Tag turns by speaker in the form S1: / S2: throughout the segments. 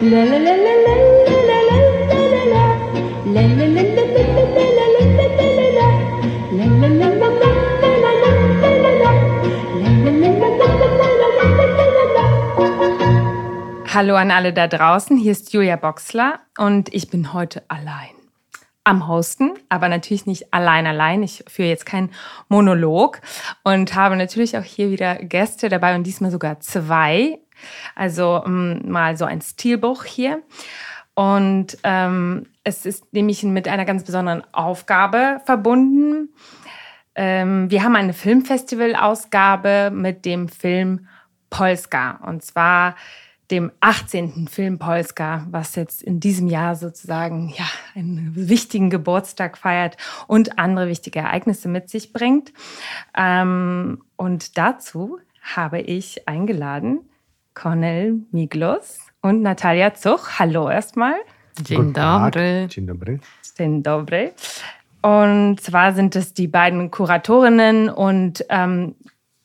S1: Hallo an alle da draußen, hier ist Julia Boxler und ich bin heute allein am Hosten, aber natürlich nicht allein allein. Ich führe jetzt keinen Monolog und habe natürlich auch hier wieder Gäste dabei und diesmal sogar zwei. Also um, mal so ein Stilbruch hier. Und ähm, es ist nämlich mit einer ganz besonderen Aufgabe verbunden. Ähm, wir haben eine Filmfestival-Ausgabe mit dem Film Polska. Und zwar dem 18. Film Polska, was jetzt in diesem Jahr sozusagen ja, einen wichtigen Geburtstag feiert und andere wichtige Ereignisse mit sich bringt. Ähm, und dazu habe ich eingeladen Cornel Miglos und Natalia Zuch. Hallo erstmal.
S2: Dzień dobry.
S3: Dzień dobry.
S1: Dzień dobry. Und zwar sind es die beiden Kuratorinnen und ähm,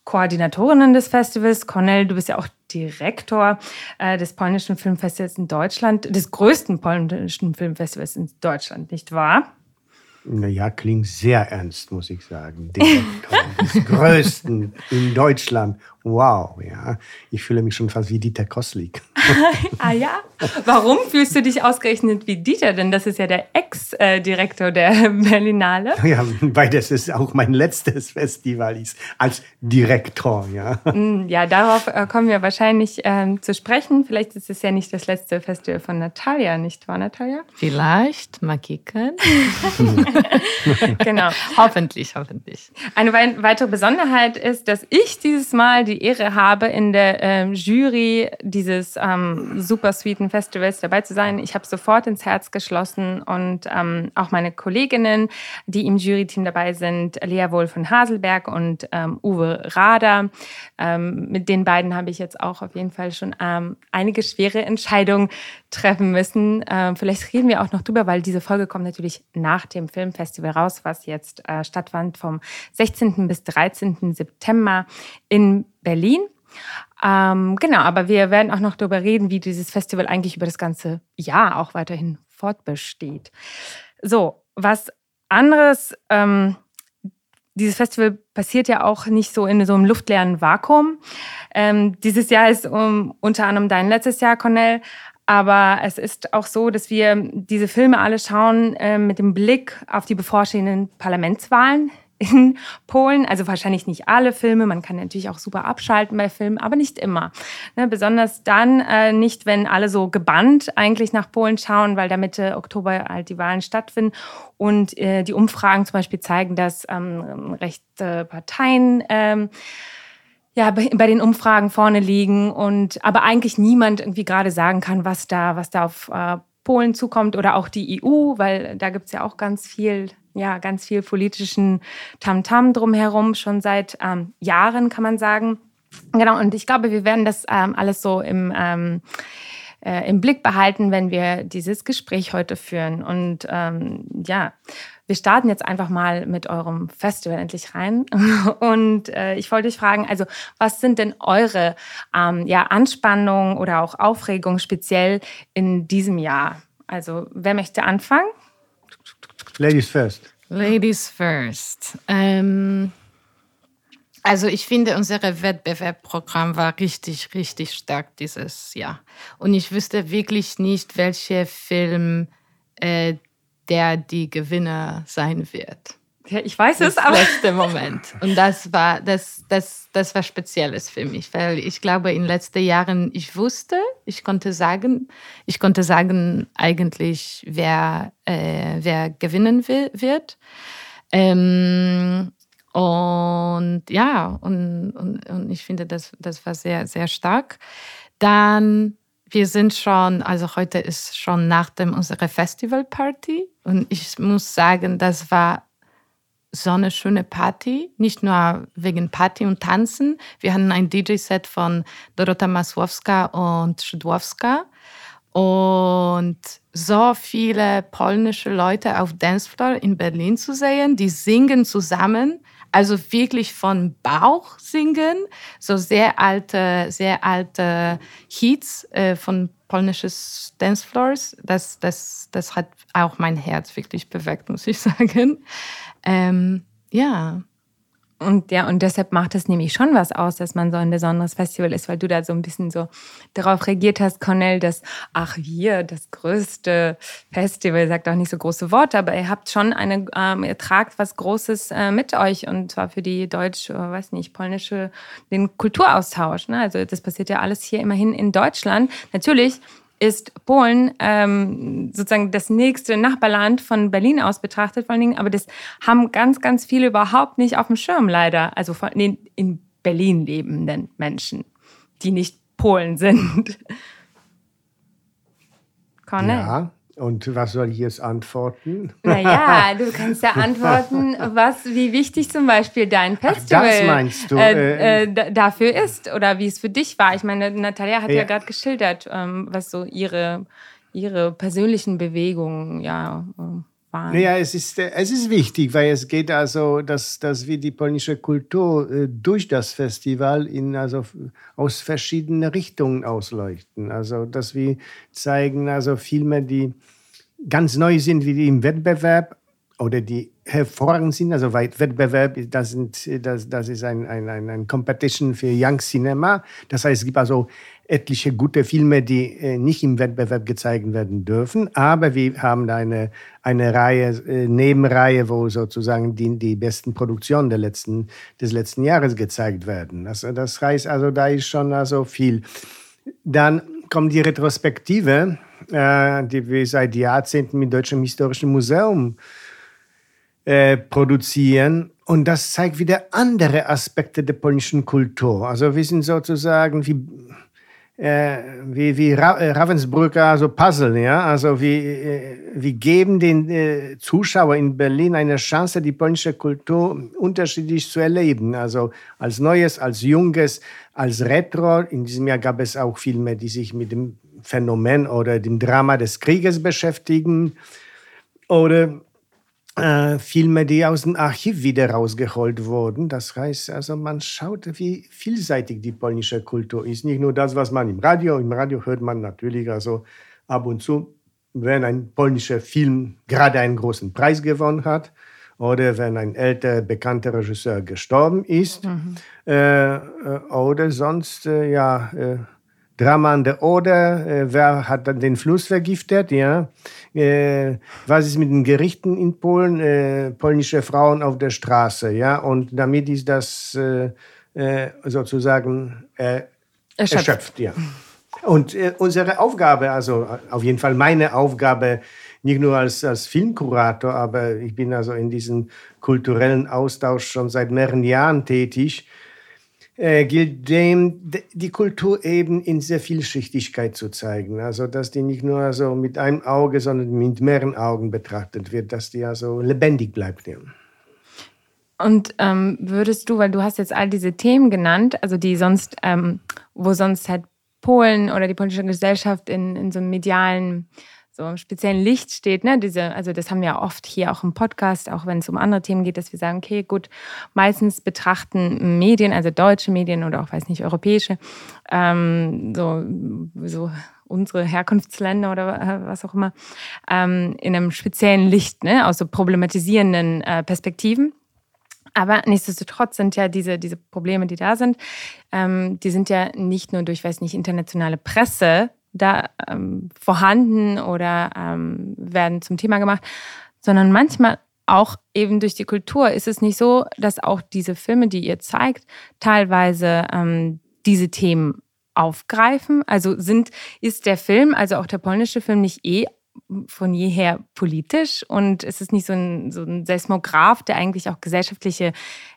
S1: Koordinatorinnen des Festivals. Cornel, du bist ja auch Direktor äh, des polnischen Filmfestivals in Deutschland, des größten polnischen Filmfestivals in Deutschland, nicht wahr?
S3: Naja, klingt sehr ernst, muss ich sagen. Direktor des größten in Deutschland. Wow, ja. Ich fühle mich schon fast wie Dieter Koslik.
S1: ah ja? Warum fühlst du dich ausgerechnet wie Dieter? Denn das ist ja der Ex-Direktor der Berlinale.
S3: Ja, weil das ist auch mein letztes Festival ist als Direktor, ja.
S1: Mm, ja, darauf äh, kommen wir wahrscheinlich ähm, zu sprechen. Vielleicht ist es ja nicht das letzte Festival von Natalia, nicht wahr, Natalia?
S2: Vielleicht, mal kicken.
S1: genau.
S2: hoffentlich, hoffentlich.
S1: Eine weitere Besonderheit ist, dass ich dieses Mal die die Ehre habe, in der ähm, Jury dieses ähm, super sweeten Festivals dabei zu sein. Ich habe sofort ins Herz geschlossen und ähm, auch meine Kolleginnen, die im Juryteam dabei sind, Lea Wohl von Haselberg und ähm, Uwe Rader. Ähm, mit den beiden habe ich jetzt auch auf jeden Fall schon ähm, einige schwere Entscheidungen treffen müssen. vielleicht reden wir auch noch drüber, weil diese Folge kommt natürlich nach dem Filmfestival raus, was jetzt äh, stattfand vom 16. bis 13. September in Berlin. Ähm, genau, aber wir werden auch noch darüber reden, wie dieses Festival eigentlich über das ganze Jahr auch weiterhin fortbesteht. So, was anderes, ähm, dieses Festival passiert ja auch nicht so in so einem luftleeren Vakuum. Ähm, dieses Jahr ist um, unter anderem dein letztes Jahr, Cornell. Aber es ist auch so, dass wir diese Filme alle schauen äh, mit dem Blick auf die bevorstehenden Parlamentswahlen in Polen. Also wahrscheinlich nicht alle Filme. Man kann natürlich auch super abschalten bei Filmen, aber nicht immer. Ne, besonders dann äh, nicht, wenn alle so gebannt eigentlich nach Polen schauen, weil da Mitte Oktober halt die Wahlen stattfinden. Und äh, die Umfragen zum Beispiel zeigen, dass ähm, rechte Parteien ähm, ja, bei den Umfragen vorne liegen und aber eigentlich niemand irgendwie gerade sagen kann, was da, was da auf äh, Polen zukommt oder auch die EU, weil da gibt es ja auch ganz viel ja, ganz viel politischen Tamtam -Tam drumherum, schon seit ähm, Jahren, kann man sagen. Genau, und ich glaube, wir werden das ähm, alles so im, ähm, äh, im Blick behalten, wenn wir dieses Gespräch heute führen. Und ähm, ja, wir starten jetzt einfach mal mit eurem Festival endlich rein. Und äh, ich wollte euch fragen, also was sind denn eure ähm, ja, Anspannungen oder auch Aufregungen speziell in diesem Jahr? Also wer möchte anfangen?
S3: Ladies first.
S2: Ladies first. Ähm, also ich finde, unser Wettbewerbsprogramm war richtig, richtig stark dieses Jahr. Und ich wüsste wirklich nicht, welcher Film äh, der die Gewinner sein wird.
S1: Ja, ich weiß es, aber.
S2: letzte Moment. Und das war, das, das, das war Spezielles für mich, weil ich glaube, in den letzten Jahren, ich wusste, ich konnte sagen, ich konnte sagen eigentlich, wer, äh, wer gewinnen will, wird. Ähm, und ja, und, und, und ich finde, das, das war sehr, sehr stark. Dann wir sind schon, also heute ist schon nach dem unserer Festivalparty und ich muss sagen, das war so eine schöne Party, nicht nur wegen Party und Tanzen. Wir hatten ein DJ-Set von Dorota Masłowska und Szydłowska und so viele polnische Leute auf Dancefloor in Berlin zu sehen, die singen zusammen, also wirklich von Bauch singen, so sehr alte, sehr alte Hits äh, von polnische Dancefloors. Das, das, das hat auch mein Herz wirklich bewegt, muss ich sagen. Ähm, ja.
S1: Und ja, und deshalb macht es nämlich schon was aus, dass man so ein besonderes Festival ist, weil du da so ein bisschen so darauf reagiert hast, Cornell, dass, ach, wir, das größte Festival, sagt auch nicht so große Worte, aber ihr habt schon eine, ähm, ihr tragt was Großes äh, mit euch und zwar für die deutsche, weiß nicht, polnische, den Kulturaustausch. Ne? Also das passiert ja alles hier immerhin in Deutschland. Natürlich ist Polen ähm, sozusagen das nächste Nachbarland von Berlin aus betrachtet, vor allen Dingen. Aber das haben ganz, ganz viele überhaupt nicht auf dem Schirm, leider. Also von den in Berlin lebenden Menschen, die nicht Polen sind.
S3: Cornel. Ja, und was soll ich jetzt antworten?
S1: Naja, du kannst ja antworten, was, wie wichtig zum Beispiel dein Festival
S3: Ach, das meinst du?
S1: Äh, äh, dafür ist oder wie es für dich war. Ich meine, Natalia hat ja, ja gerade geschildert, ähm, was so ihre, ihre persönlichen Bewegungen ja, äh, waren.
S3: Naja, es ist, äh, es ist wichtig, weil es geht also, dass, dass wir die polnische Kultur äh, durch das Festival in, also aus verschiedenen Richtungen ausleuchten. Also, dass wir zeigen, also Filme, die ganz neu sind, wie die im Wettbewerb oder die hervorragend sind. Also Wettbewerb, das, sind, das, das ist ein, ein, ein, Competition für Young Cinema. Das heißt, es gibt also etliche gute Filme, die äh, nicht im Wettbewerb gezeigt werden dürfen. Aber wir haben da eine, eine Reihe, äh, Nebenreihe, wo sozusagen die, die besten Produktionen der letzten, des letzten Jahres gezeigt werden. Also das heißt also, da ist schon also viel. Dann kommt die Retrospektive, äh, die wir seit Jahrzehnten mit Deutschem Historischen Museum äh, produzieren. Und das zeigt wieder andere Aspekte der polnischen Kultur. Also wir sind sozusagen wie äh, wie, wie Ra äh, Ravensbrücker also Puzzle, ja, also wir, äh, wir geben den äh, Zuschauer in Berlin eine Chance, die polnische Kultur unterschiedlich zu erleben, also als Neues, als Junges, als Retro. In diesem Jahr gab es auch Filme, die sich mit dem Phänomen oder dem Drama des Krieges beschäftigen oder äh, Filme, die aus dem Archiv wieder rausgeholt wurden. Das heißt, also man schaut, wie vielseitig die polnische Kultur ist. Nicht nur das, was man im Radio, im Radio hört man natürlich also ab und zu, wenn ein polnischer Film gerade einen großen Preis gewonnen hat oder wenn ein älterer, bekannter Regisseur gestorben ist mhm. äh, äh oder sonst, äh, ja, äh, Drama an der Oder, äh, wer hat dann den Fluss vergiftet, ja. Äh, was ist mit den Gerichten in Polen? Äh, polnische Frauen auf der Straße, ja. Und damit ist das äh, äh, sozusagen äh, erschöpft. erschöpft. ja. Und unsere Aufgabe, also auf jeden Fall meine Aufgabe, nicht nur als, als Filmkurator, aber ich bin also in diesem kulturellen Austausch schon seit mehreren Jahren tätig, äh, gilt dem, die Kultur eben in sehr Vielschichtigkeit zu zeigen. Also, dass die nicht nur so mit einem Auge, sondern mit mehreren Augen betrachtet wird, dass die also lebendig bleibt. Ja.
S1: Und ähm, würdest du, weil du hast jetzt all diese Themen genannt, also die sonst, ähm, wo sonst halt Polen oder die polnische Gesellschaft in, in so einem medialen so im speziellen Licht steht. Ne? Diese, also das haben wir oft hier auch im Podcast, auch wenn es um andere Themen geht, dass wir sagen, okay, gut, meistens betrachten Medien, also deutsche Medien oder auch, weiß nicht, europäische, ähm, so, so unsere Herkunftsländer oder äh, was auch immer, ähm, in einem speziellen Licht, ne? aus so problematisierenden äh, Perspektiven. Aber nichtsdestotrotz sind ja diese, diese Probleme, die da sind, ähm, die sind ja nicht nur durch, weiß nicht, internationale Presse da ähm, vorhanden oder ähm, werden zum Thema gemacht, sondern manchmal auch eben durch die Kultur ist es nicht so, dass auch diese Filme, die ihr zeigt, teilweise ähm, diese Themen aufgreifen. Also sind, ist der Film, also auch der polnische Film, nicht eh von jeher politisch und es ist nicht so ein, so ein Seismograph, der eigentlich auch gesellschaftliche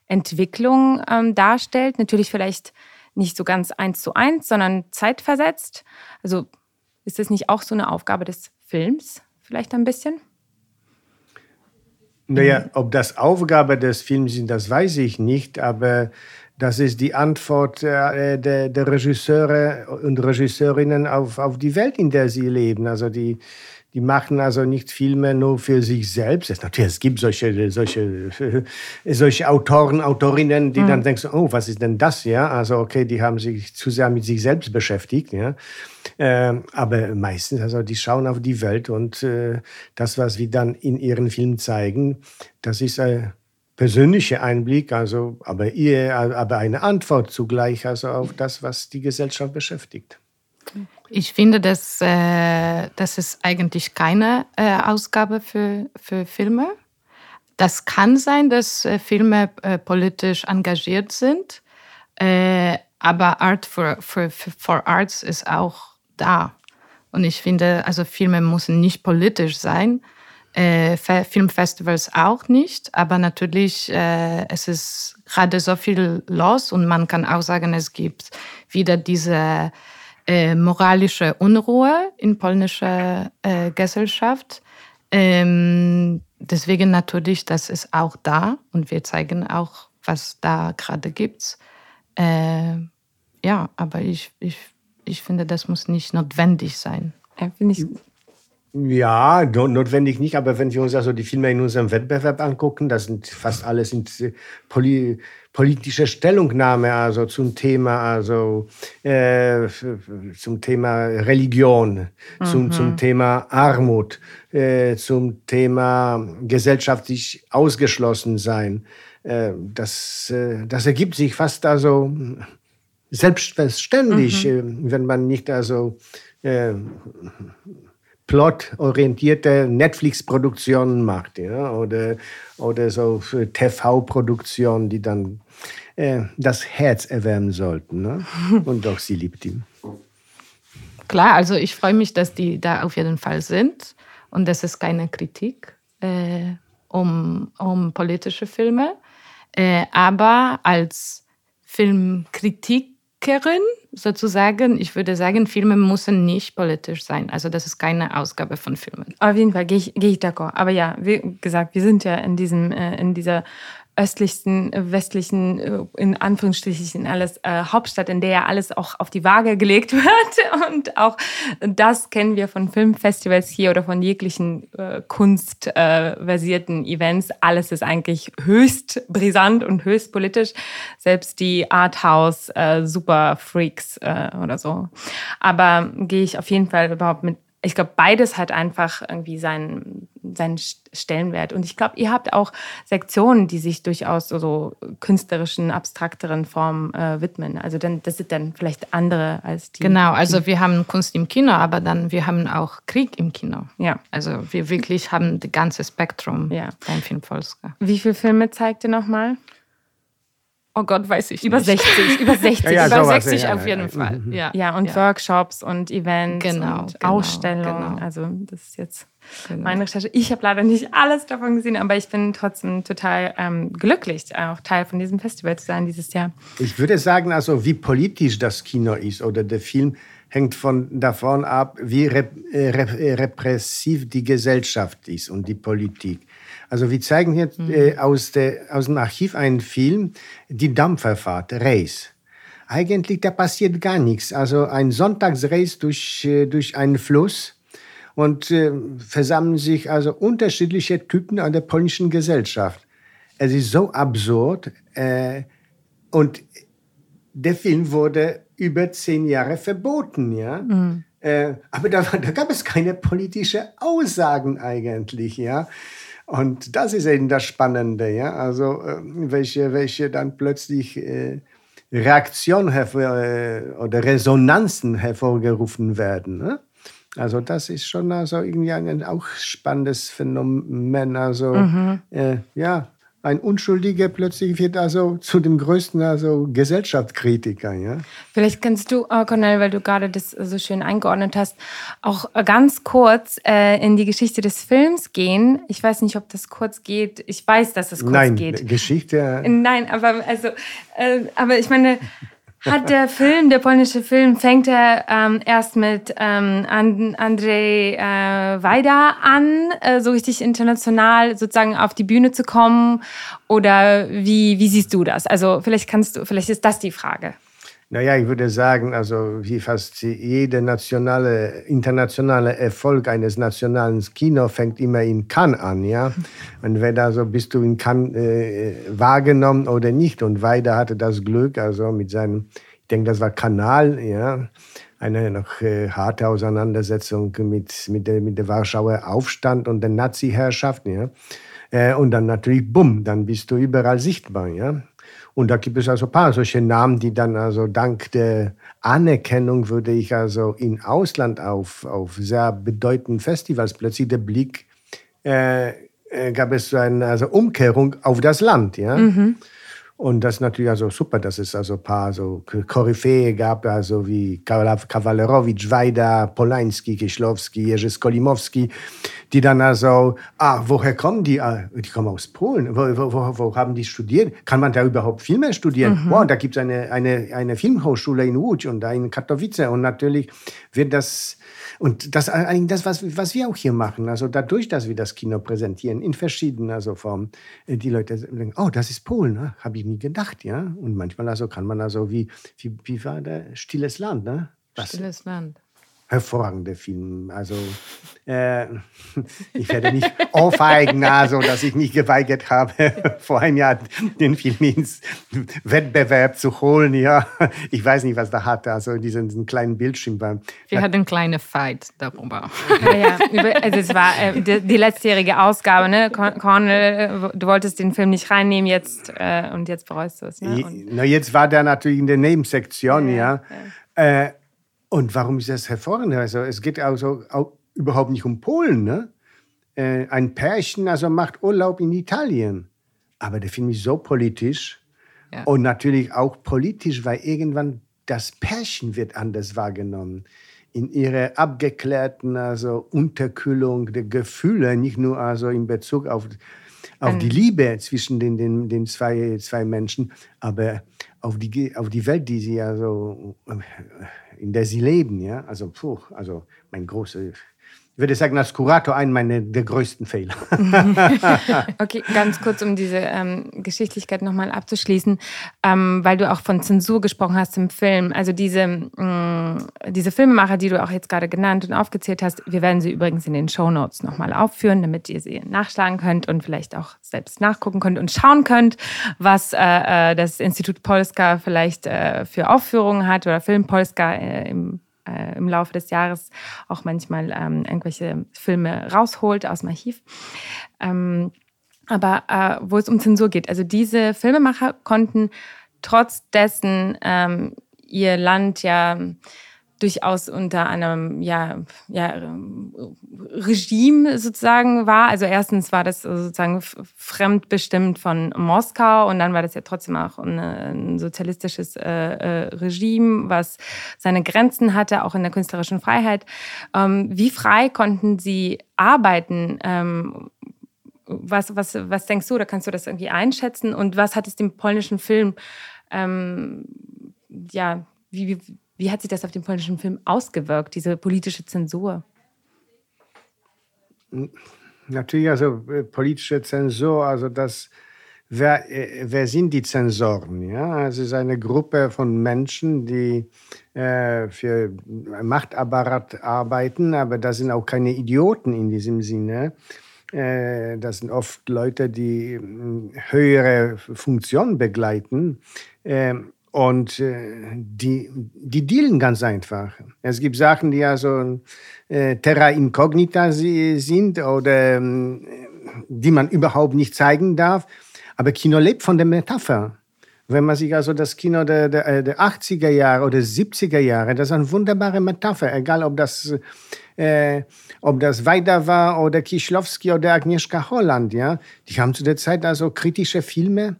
S1: Entwicklung ähm, darstellt. Natürlich vielleicht nicht so ganz eins zu eins, sondern zeitversetzt. Also ist das nicht auch so eine Aufgabe des Films vielleicht ein bisschen?
S3: Naja, ob das Aufgabe des Films ist, das weiß ich nicht, aber das ist die Antwort äh, der, der Regisseure und Regisseurinnen auf, auf die Welt, in der sie leben. Also die, die machen also nicht Filme nur für sich selbst. Es, natürlich, es gibt solche, solche, solche Autoren, Autorinnen, die mhm. dann denken, oh, was ist denn das? Ja, also okay, die haben sich zu sehr mit sich selbst beschäftigt. Ja. Äh, aber meistens, also die schauen auf die Welt und äh, das, was wir dann in ihren Filmen zeigen, das ist ein persönlicher Einblick, also aber, ihr, aber eine Antwort zugleich also auf das, was die Gesellschaft beschäftigt.
S2: Ich finde, dass äh, das ist eigentlich keine äh, Ausgabe für, für Filme. Das kann sein, dass äh, Filme äh, politisch engagiert sind, äh, aber Art for, for, for Arts ist auch da. Und ich finde, also Filme müssen nicht politisch sein, äh, Filmfestivals auch nicht, aber natürlich, äh, es ist gerade so viel los und man kann auch sagen, es gibt wieder diese äh, moralische Unruhe in polnischer äh, Gesellschaft. Ähm, deswegen natürlich, das ist auch da und wir zeigen auch, was da gerade gibt. Äh, ja, aber ich, ich, ich finde, das muss nicht notwendig sein.
S1: Ja, finde ich
S3: ja, notwendig nicht, aber wenn wir uns also die Filme in unserem Wettbewerb angucken, das sind fast alles sind poli politische Stellungnahme also zum Thema also äh, zum Thema Religion, mhm. zum, zum Thema Armut, äh, zum Thema gesellschaftlich ausgeschlossen sein. Äh, das, äh, das ergibt sich fast also selbstverständlich, mhm. Äh, wenn man nicht also äh, plotorientierte Netflix-Produktionen macht, ja, oder, oder so TV-Produktionen, die dann äh, das Herz erwärmen sollten. Ne? Und doch, sie liebt ihn.
S2: Klar, also ich freue mich, dass die da auf jeden Fall sind und das ist keine Kritik äh, um, um politische Filme, äh, aber als Filmkritikerin sozusagen, ich würde sagen, Filme müssen nicht politisch sein. Also das ist keine Ausgabe von Filmen.
S1: Auf jeden Fall gehe ich, gehe ich d'accord. Aber ja, wie gesagt, wir sind ja in diesem, äh, in dieser östlichsten, äh, westlichen, äh, in Anführungsstrichen alles äh, Hauptstadt, in der ja alles auch auf die Waage gelegt wird. Und auch das kennen wir von Filmfestivals hier oder von jeglichen äh, kunstversierten äh, Events. Alles ist eigentlich höchst brisant und höchst politisch. Selbst die Arthouse äh, Super Freaks äh, oder so. Aber gehe ich auf jeden Fall überhaupt mit ich glaube, beides hat einfach irgendwie seinen, seinen Stellenwert. Und ich glaube, ihr habt auch Sektionen, die sich durchaus so, so künstlerischen, abstrakteren Formen äh, widmen. Also dann, das sind dann vielleicht andere als die.
S2: Genau, also wir haben Kunst im Kino, aber dann wir haben auch Krieg im Kino. Ja. Also wir wirklich haben das ganze Spektrum ja. beim Film Polska.
S1: Wie viele Filme zeigt ihr nochmal?
S2: Oh Gott, weiß ich
S1: über
S2: nicht.
S1: 60, über 60,
S2: ja, ja, über sowas, 60 ja, auf jeden Fall.
S1: Mhm. Ja, ja und Workshops und Events genau, und genau, Ausstellungen. Genau. Also das ist jetzt genau. meine Recherche. Ich habe leider nicht alles davon gesehen, aber ich bin trotzdem total ähm, glücklich, auch Teil von diesem Festival zu sein dieses Jahr.
S3: Ich würde sagen, also wie politisch das Kino ist oder der Film hängt von davon ab, wie rep äh, äh, repressiv die Gesellschaft ist und die Politik. Also wir zeigen hier mhm. äh, aus, der, aus dem Archiv einen Film, die Dampferfahrt, Race. Eigentlich, da passiert gar nichts. Also ein Sonntagsrace durch, äh, durch einen Fluss und äh, versammeln sich also unterschiedliche Typen an der polnischen Gesellschaft. Es ist so absurd äh, und der Film wurde über zehn Jahre verboten, ja. Mhm. Äh, aber da, da, gab es keine politische Aussagen eigentlich, ja. Und das ist eben das Spannende, ja. Also äh, welche, welche dann plötzlich äh, Reaktionen äh, oder Resonanzen hervorgerufen werden. Ne? Also das ist schon also irgendwie ein auch spannendes Phänomen. Also mhm. äh, ja, ein Unschuldiger plötzlich wird also zu dem größten also Gesellschaftskritiker. Ja?
S1: Vielleicht kannst du, oh Cornel, weil du gerade das so schön eingeordnet hast, auch ganz kurz äh, in die Geschichte des Films gehen. Ich weiß nicht, ob das kurz geht. Ich weiß, dass es kurz
S3: Nein,
S1: geht.
S3: Geschichte.
S1: Nein, aber also, äh, aber ich meine hat der Film, der polnische Film, fängt er ähm, erst mit ähm, Andrzej äh, Wajda an, äh, so richtig international sozusagen auf die Bühne zu kommen? Oder wie, wie siehst du das? Also vielleicht kannst du, vielleicht ist das die Frage.
S3: Naja, ich würde sagen, also wie fast jeder nationale, internationale Erfolg eines nationalen Kinos fängt immer in Cannes an, ja. Und wenn also bist du in Cannes äh, wahrgenommen oder nicht. Und Weide hatte das Glück, also mit seinem, ich denke, das war Kanal, ja, eine noch äh, harte Auseinandersetzung mit, mit, der, mit der Warschauer Aufstand und der Nazi-Herrschaft, ja. Äh, und dann natürlich, bumm, dann bist du überall sichtbar, ja. Und da gibt es also ein paar solche Namen, die dann also dank der Anerkennung würde ich also in Ausland auf, auf sehr bedeutenden Festivals plötzlich der Blick äh, äh, gab es so eine also Umkehrung auf das Land, ja. Mhm. Und das ist natürlich also super, dass es also ein paar so Koryphäe gab, also wie Kawalerowicz, Wajda, Polański, Kieślowski, Jerzy Skolimowski, die dann also, ah, woher kommen die? Ah, die kommen aus Polen. Wo, wo, wo, haben die studiert? Kann man da überhaupt Filme studieren? Mhm. Wow, da gibt es eine, eine, eine Filmhochschule in Łódź und da in Katowice. Und natürlich wird das und das eigentlich das, was, was wir auch hier machen, also dadurch, dass wir das Kino präsentieren, in verschiedenen also Formen, äh, die Leute denken, oh, das ist Polen, ne? habe ich nie gedacht, ja. Und manchmal also kann man also wie, wie, wie war der Stilles Land, ne?
S2: Was? Stilles Land
S3: hervorragender Film. Also äh, ich werde nicht aufeigen, also dass ich mich geweigert habe, vor einem Jahr den Film ins Wettbewerb zu holen. Ja, ich weiß nicht, was da hatte. Also diesen, diesen kleinen Bildschirm. Beim,
S2: Wir hatten einen kleinen Fight darüber.
S1: Ja, ja. Also es war äh, die, die, letztjährige Ausgabe. Ne? Cornel, du wolltest den Film nicht reinnehmen jetzt äh, und jetzt bereust du es. Ne?
S3: Na, jetzt war der natürlich in der Nebensektion, ja. ja. Äh, und warum ist das hervorragend? Also es geht also auch überhaupt nicht um Polen. Ne? Äh, ein Pärchen also macht Urlaub in Italien. Aber der Film ist so politisch ja. und natürlich auch politisch, weil irgendwann das Pärchen wird anders wahrgenommen. In ihrer abgeklärten also Unterkühlung der Gefühle, nicht nur also in Bezug auf, auf die Liebe zwischen den, den, den zwei, zwei Menschen, aber auf die, auf die Welt, die sie also in der sie leben. Ja? Also, puh, also mein großer ich würde sagen, als Kurator einen meiner der größten Fehler.
S1: okay, ganz kurz, um diese ähm, Geschichtlichkeit nochmal abzuschließen, ähm, weil du auch von Zensur gesprochen hast im Film. Also diese, mh, mm, diese Filmemacher, die du auch jetzt gerade genannt und aufgezählt hast, wir werden sie übrigens in den Show Notes nochmal aufführen, damit ihr sie nachschlagen könnt und vielleicht auch selbst nachgucken könnt und schauen könnt, was äh, äh das Institut Polska vielleicht äh, für Aufführungen hat oder Film Polska äh, im äh, im Laufe des Jahres auch manchmal ähm, irgendwelche Filme rausholt aus dem Archiv. Ähm, aber äh, wo es um Zensur geht, also diese Filmemacher konnten trotz dessen ähm, ihr Land ja durchaus unter einem ja, ja, Regime sozusagen war. Also erstens war das sozusagen fremdbestimmt von Moskau und dann war das ja trotzdem auch ein sozialistisches äh, äh, Regime, was seine Grenzen hatte, auch in der künstlerischen Freiheit. Ähm, wie frei konnten Sie arbeiten? Ähm, was, was, was denkst du, oder kannst du das irgendwie einschätzen? Und was hat es dem polnischen Film, ähm, ja, wie, wie hat sich das auf den polnischen Film ausgewirkt, diese politische Zensur?
S3: Natürlich, also äh, politische Zensur, also das, wer, äh, wer sind die Zensoren? Ja? Es ist eine Gruppe von Menschen, die äh, für Machtapparat arbeiten, aber das sind auch keine Idioten in diesem Sinne. Äh, das sind oft Leute, die hm, höhere Funktionen begleiten. Ähm, und äh, die, die dealen ganz einfach. Es gibt Sachen, die also äh, terra incognita sind oder äh, die man überhaupt nicht zeigen darf. Aber Kino lebt von der Metapher. Wenn man sich also das Kino der, der, äh, der 80er Jahre oder 70er Jahre, das ist eine wunderbare Metapher, egal ob das, äh, ob das Weida war oder Kieślowski oder Agnieszka Holland, ja. Die haben zu der Zeit also kritische Filme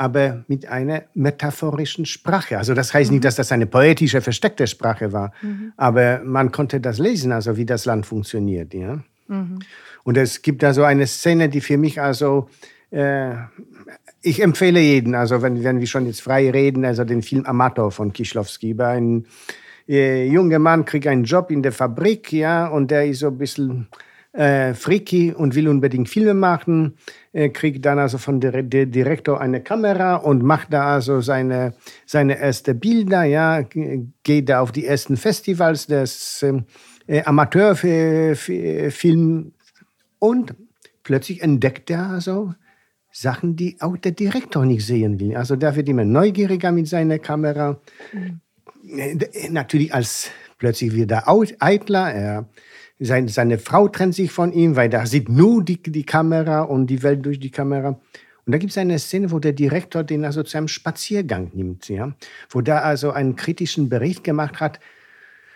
S3: aber mit einer metaphorischen Sprache. Also das heißt mhm. nicht, dass das eine poetische, versteckte Sprache war, mhm. aber man konnte das lesen, also wie das Land funktioniert. Ja? Mhm. Und es gibt also eine Szene, die für mich also äh, ich empfehle jeden, also wenn, wenn wir schon jetzt frei reden, also den Film Amator von Kischlowski. Ein äh, junger Mann kriegt einen Job in der Fabrik, ja, und der ist so ein bisschen äh, freaky und will unbedingt Filme machen, kriegt dann also von der, der, Direktor eine Kamera und macht da also seine, seine ersten Bilder, ja, geht da auf die ersten Festivals des äh, Amateurfilm und plötzlich entdeckt er also Sachen, die auch der Direktor nicht sehen will. Also der wird immer neugieriger mit seiner Kamera. Mhm. Natürlich als plötzlich wieder eitler. Er seine, seine Frau trennt sich von ihm, weil da sieht nur die, die Kamera und die Welt durch die Kamera. Und da gibt es eine Szene, wo der Direktor den also zu einem Spaziergang nimmt, ja, wo der also einen kritischen Bericht gemacht hat.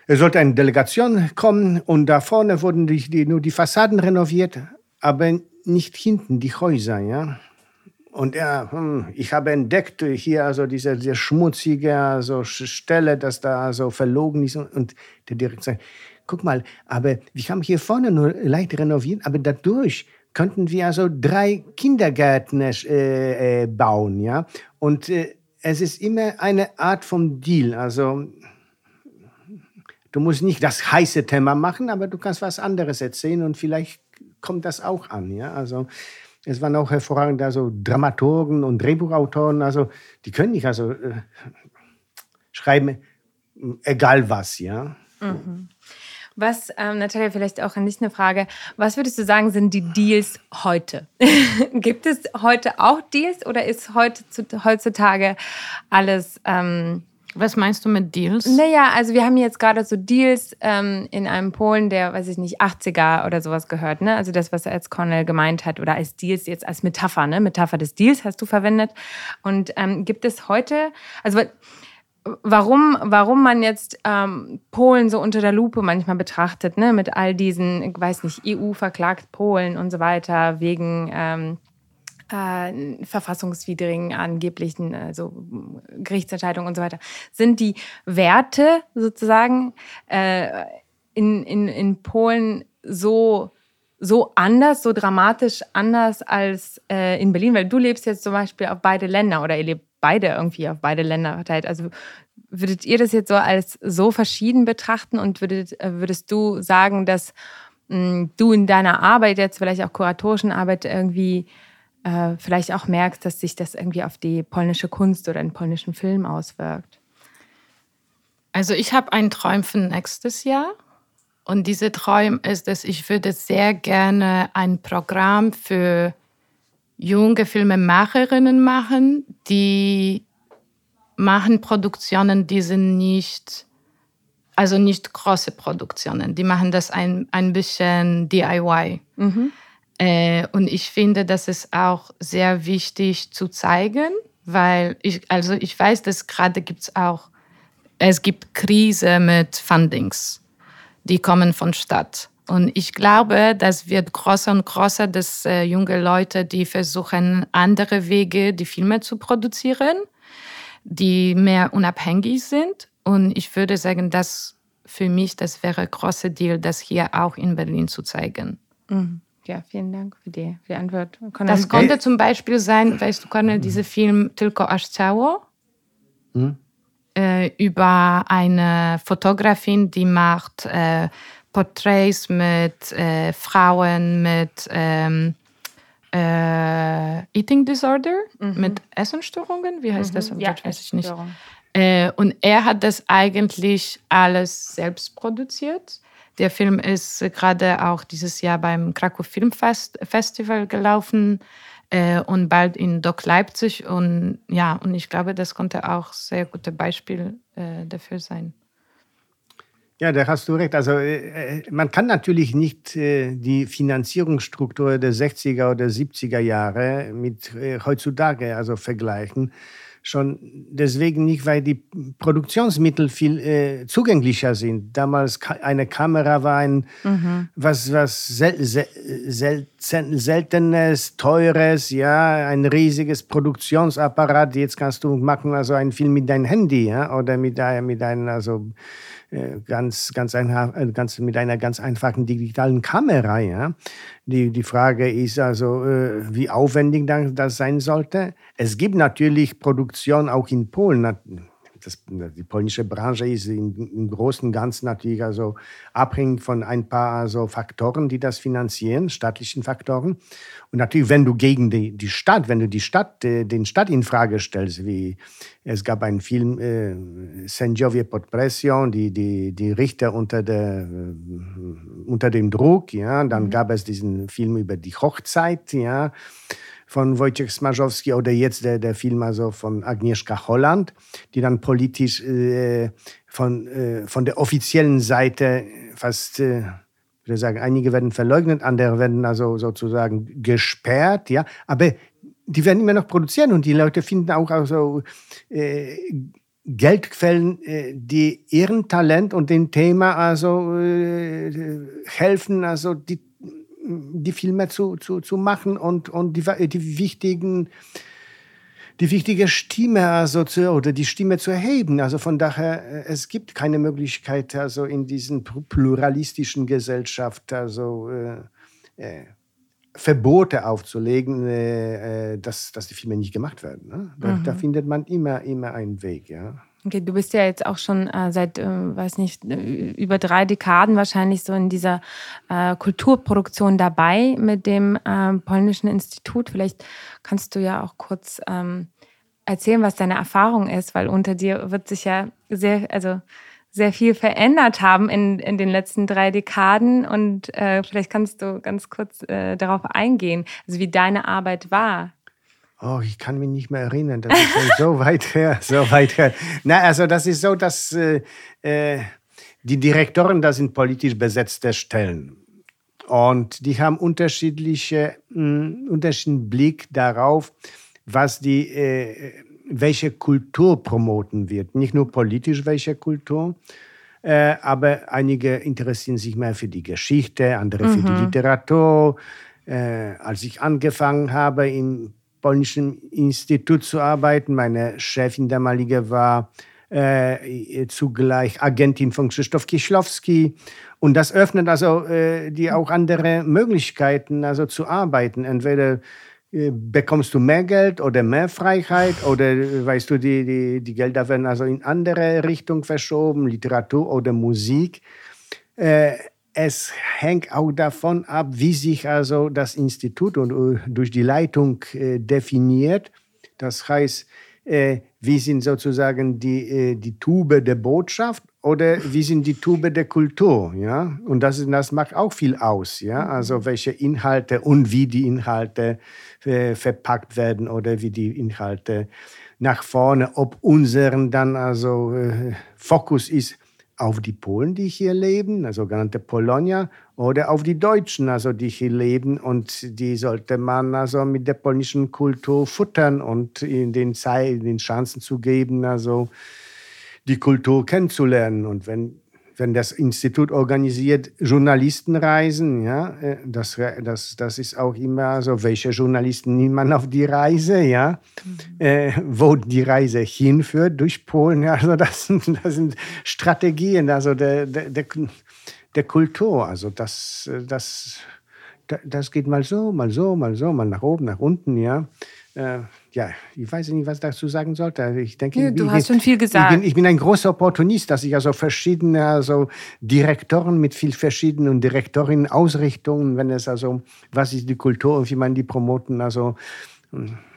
S3: Es sollte eine Delegation kommen und da vorne wurden die, die, nur die Fassaden renoviert, aber nicht hinten die Häuser, ja. Und er, hm, ich habe entdeckt hier also diese, diese schmutzige also Stelle, dass da so verlogen ist. Und der Direktor sagt, guck mal, aber wir haben hier vorne nur leicht renoviert, aber dadurch könnten wir also drei Kindergärten äh, äh, bauen, ja. Und äh, es ist immer eine Art von Deal, also du musst nicht das heiße Thema machen, aber du kannst was anderes erzählen und vielleicht kommt das auch an, ja. Also es waren auch hervorragende also Dramaturgen und Drehbuchautoren, also die können nicht also äh, schreiben, egal was, ja. Mhm.
S1: Was, ähm, Natalia, vielleicht auch an dich eine Frage. Was würdest du sagen, sind die Deals heute? Gibt es heute auch Deals oder ist heute, heutzutage alles. Ähm,
S2: was meinst du mit Deals?
S1: Naja, also wir haben jetzt gerade so Deals ähm, in einem Polen, der, weiß ich nicht, 80er oder sowas gehört, ne? Also das, was als Cornell gemeint hat, oder als Deals jetzt als Metapher, ne? Metapher des Deals hast du verwendet. Und ähm, gibt es heute, also warum, warum man jetzt ähm, Polen so unter der Lupe manchmal betrachtet, ne, mit all diesen, ich weiß nicht, EU verklagt Polen und so weiter, wegen ähm, äh, verfassungswidrigen angeblichen also Gerichtsentscheidungen und so weiter, sind die Werte sozusagen äh, in, in, in Polen so so anders, so dramatisch anders als äh, in Berlin, weil du lebst jetzt zum Beispiel auf beide Länder oder ihr lebt beide irgendwie auf beide Länder verteilt. Also würdet ihr das jetzt so als so verschieden betrachten und würdet, äh, würdest du sagen, dass mh, hm, du in deiner Arbeit, jetzt vielleicht auch kuratorischen Arbeit, irgendwie äh, vielleicht auch merkst, dass sich das irgendwie auf die polnische Kunst oder den polnischen Film auswirkt?
S2: Also ich habe einen Traum für nächstes Jahr. Und dieser Traum ist, dass ich würde sehr gerne ein Programm für junge Filmemacherinnen machen, die machen Produktionen, die sind nicht, also nicht große Produktionen. Die machen das ein, ein bisschen DIY. Mhm. Äh, und ich finde, das ist auch sehr wichtig zu zeigen, weil ich, also ich weiß, dass gerade gibt es auch, es gibt Krise mit Fundings, die kommen von Stadt. Und ich glaube, das wird größer und größer, dass äh, junge Leute, die versuchen, andere Wege, die Filme zu produzieren, die mehr unabhängig sind. Und ich würde sagen, dass für mich, das wäre ein großer Deal, das hier auch in Berlin zu zeigen.
S1: Mhm. Ja, vielen Dank für die, für die Antwort.
S2: Konrad. Das konnte zum Beispiel sein, weißt du, Cornel, dieser Film Tylko aż ciało hm? äh, über eine Fotografin, die macht äh, Porträts mit äh, Frauen mit ähm, äh, Eating Disorder, mhm. mit Essensstörungen. Wie heißt mhm. das?
S1: Ja, weiß ich nicht.
S2: Äh, und er hat das eigentlich alles selbst produziert. Der Film ist gerade auch dieses Jahr beim Krakow Filmfest Festival gelaufen äh, und bald in Doc Leipzig. Und ja, und ich glaube, das konnte auch sehr gute Beispiel äh, dafür sein.
S3: Ja, da hast du recht. Also äh, äh, man kann natürlich nicht äh, die Finanzierungsstruktur der 60er oder 70er Jahre mit äh, heutzutage also vergleichen. Schon deswegen nicht, weil die Produktionsmittel viel zugänglicher sind. Damals eine Kamera war ein mhm. was was sel sel sel seltenes, teures, ja, ein riesiges Produktionsapparat. Jetzt kannst du machen also einen Film mit deinem Handy, ja, oder mit, mit einem also ganz, ganz, einfach, äh, ganz mit einer ganz einfachen digitalen Kamera. Ja? Die, die Frage ist also, äh, wie aufwendig das sein sollte. Es gibt natürlich Produktion auch in Polen das, die polnische Branche ist im, im Großen und Ganzen natürlich also abhängig von ein paar also Faktoren, die das finanzieren, staatlichen Faktoren. Und natürlich, wenn du gegen die, die Stadt, wenn du die Stadt, äh, den Stadt in Frage stellst, wie es gab einen Film, äh, Sędziowie pod presją, die, die, die Richter unter, der, äh, unter dem Druck, ja, dann mhm. gab es diesen Film über die Hochzeit, ja, von Wojciech Smarzowski oder jetzt der, der Film also von Agnieszka Holland, die dann politisch äh, von, äh, von der offiziellen Seite fast, äh, würde sagen, einige werden verleugnet, andere werden also sozusagen gesperrt, ja, aber die werden immer noch produzieren und die Leute finden auch also äh, Geldquellen, äh, die ihren Talent und dem Thema also äh, helfen, also die die Filme zu, zu, zu machen und, und die, die wichtigen die wichtige Stimme also zu, oder die Stimme zu erheben. Also von daher, äh, es gibt keine Möglichkeit, also in diesen pluralistischen Gesellschaft, also äh, äh, Verbote aufzulegen, äh, äh, dass, dass die Filme nicht gemacht werden. Ne? Da, mhm. da, findet man immer, immer einen Weg, ja.
S1: Okay, du bist ja jetzt auch schon äh, seit, äh, weiß nicht, äh, über drei Dekaden wahrscheinlich so in dieser äh, Kulturproduktion dabei mit dem ähm, polnischen Institut. Vielleicht kannst du ja auch kurz ähm, erzählen, was deine Erfahrung ist, weil unter dir wird sich ja sehr, also sehr viel verändert haben in, in den letzten drei Dekaden. Und äh, vielleicht kannst du ganz kurz äh, darauf eingehen, also wie deine Arbeit war
S3: Oh, ich kann mich nicht mehr erinnern. Das ist schon so weit her, so weit her. Na, also das ist so, dass äh, äh, die Direktoren, das sind politisch besetzte Stellen. Und die haben unterschiedliche, mh, hm, unterschiedlichen Blick darauf, was die, äh, welche Kultur promoten wird. Nicht nur politisch welche Kultur, äh, aber einige interessieren sich mehr für die Geschichte, andere mhm. für die mhm. Literatur. Äh, als ich angefangen habe im polnischen Institut zu arbeiten. Meine Chefin damalige war äh, zugleich Agentin von Krzysztof Kieślowski. Und das öffnet also äh, dir auch andere Möglichkeiten, also zu arbeiten. Entweder äh, bekommst du mehr Geld oder mehr Freiheit oder äh, weißt du, die, die, die Gelder werden also in andere Richtung verschoben, Literatur oder Musik. Äh, es hängt auch davon ab, wie sich also das Institut und äh, durch die Leitung äh, definiert. Das heißt, äh, wie sind sozusagen die, die Tube der Botschaft oder wie sind die Tube der Kultur, ja? Und das, das macht auch viel aus, ja? Also welche Inhalte und wie die Inhalte äh, verpackt werden oder wie die Inhalte nach vorne, ob unseren dann also äh, Fokus ist, auf die Polen, die hier leben, also sogenannte Polonia, oder auf die Deutschen, also die hier leben. Und die sollte man also mit der polnischen Kultur futtern und in den, Zeit, den Chancen zu geben, also die Kultur kennenzulernen. Und wenn wenn das Institut organisiert Journalistenreisen, ja, äh, das, das, das ist auch immer so, welche Journalisten nimmt man auf die Reise, ja, mhm. äh, wo die Reise hinführt durch Polen, ja, also das sind, das sind Strategien, also der, der, der, der Kultur, also das, das, das geht mal so, mal so, mal so, mal nach oben, nach unten, ja. Äh, ja, ich weiß nicht, was ich dazu sagen sollte. Also ich denke,
S1: ja,
S3: ich
S1: du hast schon viel gesagt.
S3: Ich bin, ich bin, ein großer Opportunist, dass ich also verschiedene also Direktoren mit viel verschiedenen Direktorinnen Ausrichtungen, wenn es also, was ist die Kultur und wie man die promoten, also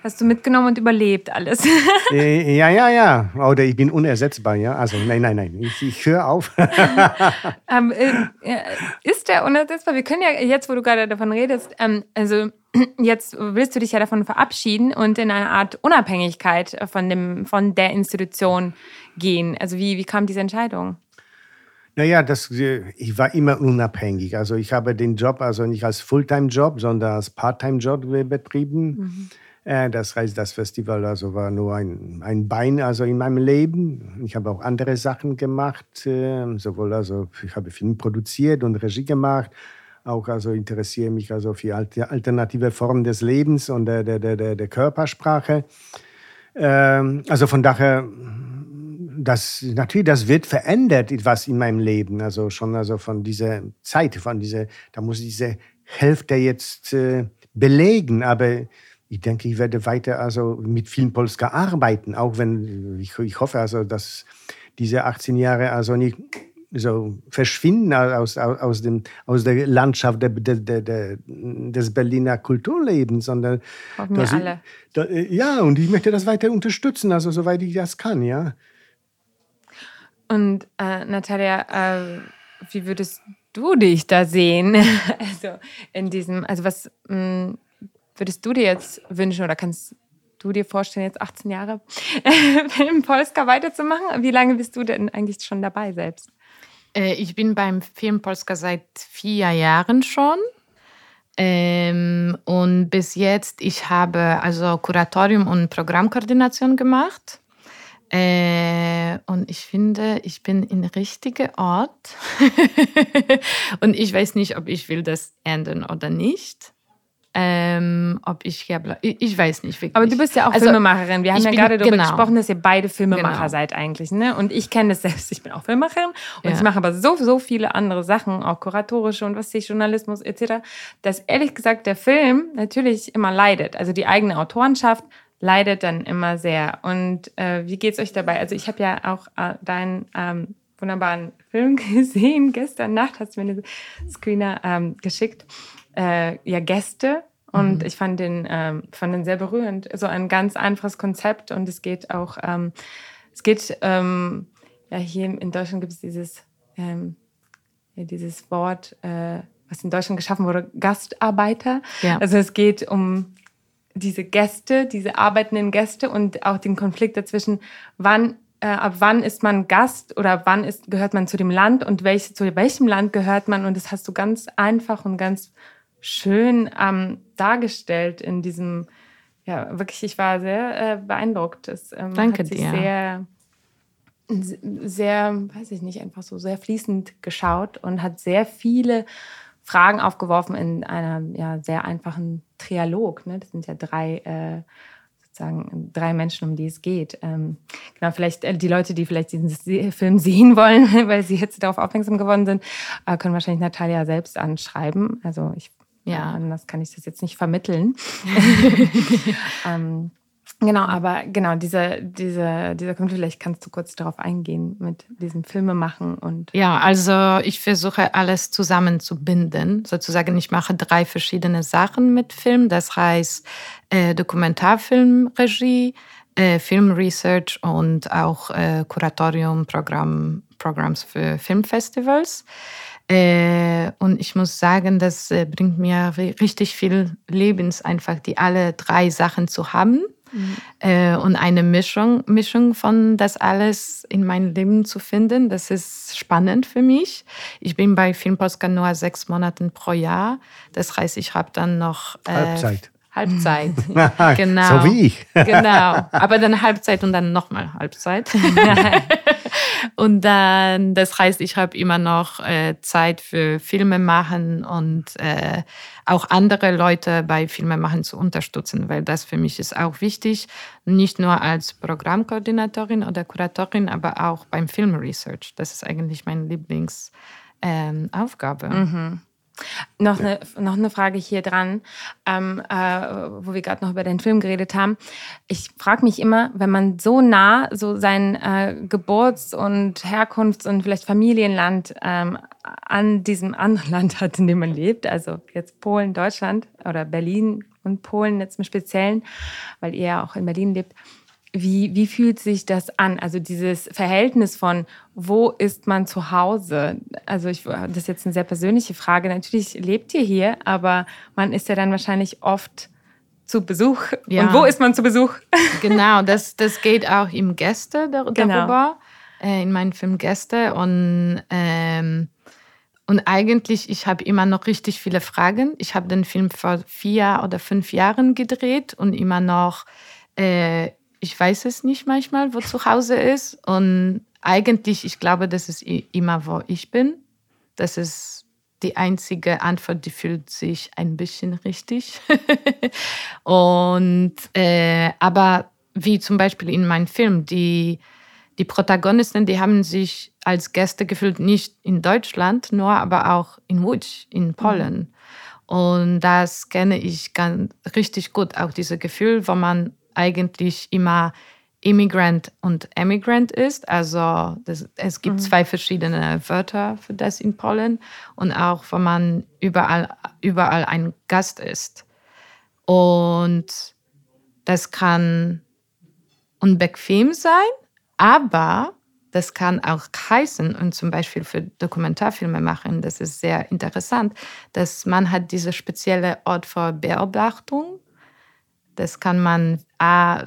S1: Hast du mitgenommen und überlebt alles?
S3: Ja, ja, ja. Oder ich bin unersetzbar, ja. Also nein, nein, nein. Ich, ich höre auf.
S1: ähm, äh, ist der unersetzbar? Wir können ja jetzt, wo du gerade davon redest, ähm, also jetzt willst du dich ja davon verabschieden und in eine Art Unabhängigkeit von, dem, von der Institution gehen. Also wie, wie kam diese Entscheidung?
S3: Naja, das, ich war immer unabhängig. Also ich habe den Job also nicht als Fulltime-Job, sondern als Part-Time-Job betrieben. Mhm. Äh, das heißt, das Festival also war nur ein, ein Bein also in meinem Leben. Ich habe auch andere Sachen gemacht, äh, sowohl also ich habe Film produziert und Regie gemacht, auch also interessiere mich also für alternative Formen des Lebens und der, der, der, der Körpersprache. Ähm, also von daher das natürlich, das wird verändert, etwas in meinem Leben. Also schon also von dieser Zeit, von dieser, da muss ich diese Hälfte jetzt äh, belegen, aber ich denke, ich werde weiter also mit Film Polska arbeiten, auch wenn ich, ich hoffe also, dass diese 18 Jahre also nicht so verschwinden aus, aus, aus, dem, aus der Landschaft der, der, der, des Berliner Kulturlebens, sondern
S1: wir alle.
S3: da, ja, und ich möchte das weiter unterstützen, also soweit ich das kann, ja.
S1: Und äh, Natalia, äh, wie würdest du dich da sehen? also in diesem, also was mh, hm, würdest du dir jetzt wünschen oder kannst du dir vorstellen, jetzt 18 Jahre im Polska weiterzumachen? Wie lange bist du denn eigentlich schon dabei selbst?
S2: Äh, ich bin beim Film Polska seit vier Jahren schon. Ähm, und bis jetzt, ich habe also Kuratorium und Programmkoordination gemacht. Äh, und ich finde, ich bin im richtigen Ort. und ich weiß nicht, ob ich will das ändern oder nicht. Ähm, ob ich hier bleibe. Ich weiß nicht wirklich.
S1: Aber du bist ja auch also, Filmemacherin. Wir haben ja gerade darüber genau. gesprochen, dass ihr beide Filmemacher genau. seid eigentlich. Ne? Und ich kenne das selbst. Ich bin auch Filmemacherin und ja. ich mache aber so, so viele andere Sachen, auch kuratorische und was ich, Journalismus etc., dass ehrlich gesagt der Film natürlich immer leidet. Also die eigene Autorenschaft leidet dann immer sehr. Und äh, wie es euch dabei? Also ich habe ja auch äh, deinen ähm, wunderbaren Film gesehen. Gestern Nacht hast du mir eine Screener ähm, geschickt. Äh, ja, Gäste. Und mhm. ich fand den, ähm, fand den sehr berührend. So ein ganz einfaches Konzept und es geht auch, ähm, es geht, ähm, ja, hier in Deutschland gibt es dieses, ähm, dieses Wort, äh, was in Deutschland geschaffen wurde, Gastarbeiter. Ja. Also es geht um diese Gäste, diese arbeitenden Gäste und auch den Konflikt dazwischen, wann, äh, ab wann ist man Gast oder wann ist, gehört man zu dem Land und welch, zu welchem Land gehört man. Und das hast du ganz einfach und ganz schön ähm, dargestellt in diesem, ja, wirklich, ich war sehr äh, beeindruckt. Es ähm,
S2: Danke
S1: hat sich
S2: dir.
S1: sehr sehr, weiß ich nicht, einfach so sehr fließend geschaut und hat sehr viele Fragen aufgeworfen in einem ja, sehr einfachen Trialog. Ne? Das sind ja drei, äh, sozusagen drei Menschen, um die es geht. Ähm, genau, vielleicht äh, die Leute, die vielleicht diesen Film sehen wollen, weil sie jetzt darauf aufmerksam geworden sind, äh, können wahrscheinlich Natalia selbst anschreiben. Also ich ja, anders kann ich das jetzt nicht vermitteln. ähm, Genau, aber genau, diese, diese, dieser Punkt, vielleicht kannst du kurz darauf eingehen mit diesem Filme machen und.
S2: Ja, also ich versuche alles zusammenzubinden. Sozusagen, ich mache drei verschiedene Sachen mit Film. Das heißt äh, Dokumentarfilmregie, äh, Filmresearch und auch äh, Kuratorium, Programm, Programms für Filmfestivals. Äh, und ich muss sagen, das äh, bringt mir richtig viel Lebens einfach, die alle drei Sachen zu haben Mhm. Äh, und eine Mischung, Mischung von das alles in meinem Leben zu finden, das ist spannend für mich. Ich bin bei Filmpolska nur sechs Monate pro Jahr. Das heißt, ich habe dann noch
S3: äh, Halbzeit.
S2: Halbzeit. genau.
S3: So wie ich.
S2: genau. Aber dann Halbzeit und dann nochmal Halbzeit. und dann, das heißt, ich habe immer noch äh, Zeit für Filme machen und äh, auch andere Leute bei Filme machen zu unterstützen, weil das für mich ist auch wichtig, nicht nur als Programmkoordinatorin oder Kuratorin, aber auch beim Filmresearch. Das ist eigentlich meine Lieblingsaufgabe. Ähm, mhm.
S1: Noch eine, noch eine Frage hier dran, ähm, äh, wo wir gerade noch über den Film geredet haben. Ich frage mich immer, wenn man so nah so sein äh, Geburts- und Herkunfts- und vielleicht Familienland ähm, an diesem anderen Land hat, in dem man lebt, also jetzt Polen, Deutschland oder Berlin und Polen jetzt im Speziellen, weil ihr ja auch in Berlin lebt, wie, wie fühlt sich das an? Also dieses Verhältnis von, wo ist man zu Hause? Also ich, das ist jetzt eine sehr persönliche Frage. Natürlich lebt ihr hier, aber man ist ja dann wahrscheinlich oft zu Besuch. Ja. Und wo ist man zu Besuch?
S2: Genau, das, das geht auch im Gäste genau. darüber, äh, in meinem Film Gäste. Und, ähm, und eigentlich, ich habe immer noch richtig viele Fragen. Ich habe den Film vor vier oder fünf Jahren gedreht und immer noch äh, ich weiß es nicht manchmal, wo zu Hause ist. Und eigentlich, ich glaube, das ist immer, wo ich bin. Das ist die einzige Antwort, die fühlt sich ein bisschen richtig. und äh, aber wie zum Beispiel in meinem Film, die die Protagonisten, die haben sich als Gäste gefühlt, nicht in Deutschland, nur aber auch in Łódź, in Polen. Mhm. Und das kenne ich ganz richtig gut, auch dieses Gefühl, wo man eigentlich immer Immigrant und Emigrant ist. Also das, es gibt mhm. zwei verschiedene Wörter für das in Polen und auch, wo man überall, überall ein Gast ist. Und das kann unbequem sein, aber das kann auch heißen, und zum Beispiel für Dokumentarfilme machen, das ist sehr interessant, dass man hat diese spezielle Ort für Beobachtung. Das kann man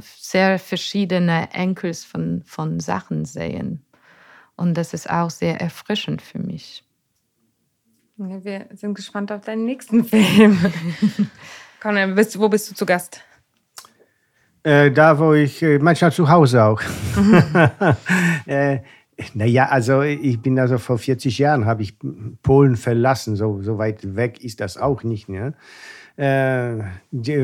S2: sehr verschiedene Enkels von, von Sachen sehen. Und das ist auch sehr erfrischend für mich.
S1: Ja, wir sind gespannt auf deinen nächsten Film. Conor, wo bist du zu Gast?
S3: Äh, da, wo ich äh, manchmal zu Hause auch. äh, naja, also ich bin also vor 40 Jahren habe ich Polen verlassen. So, so weit weg ist das auch nicht. Ne? Äh,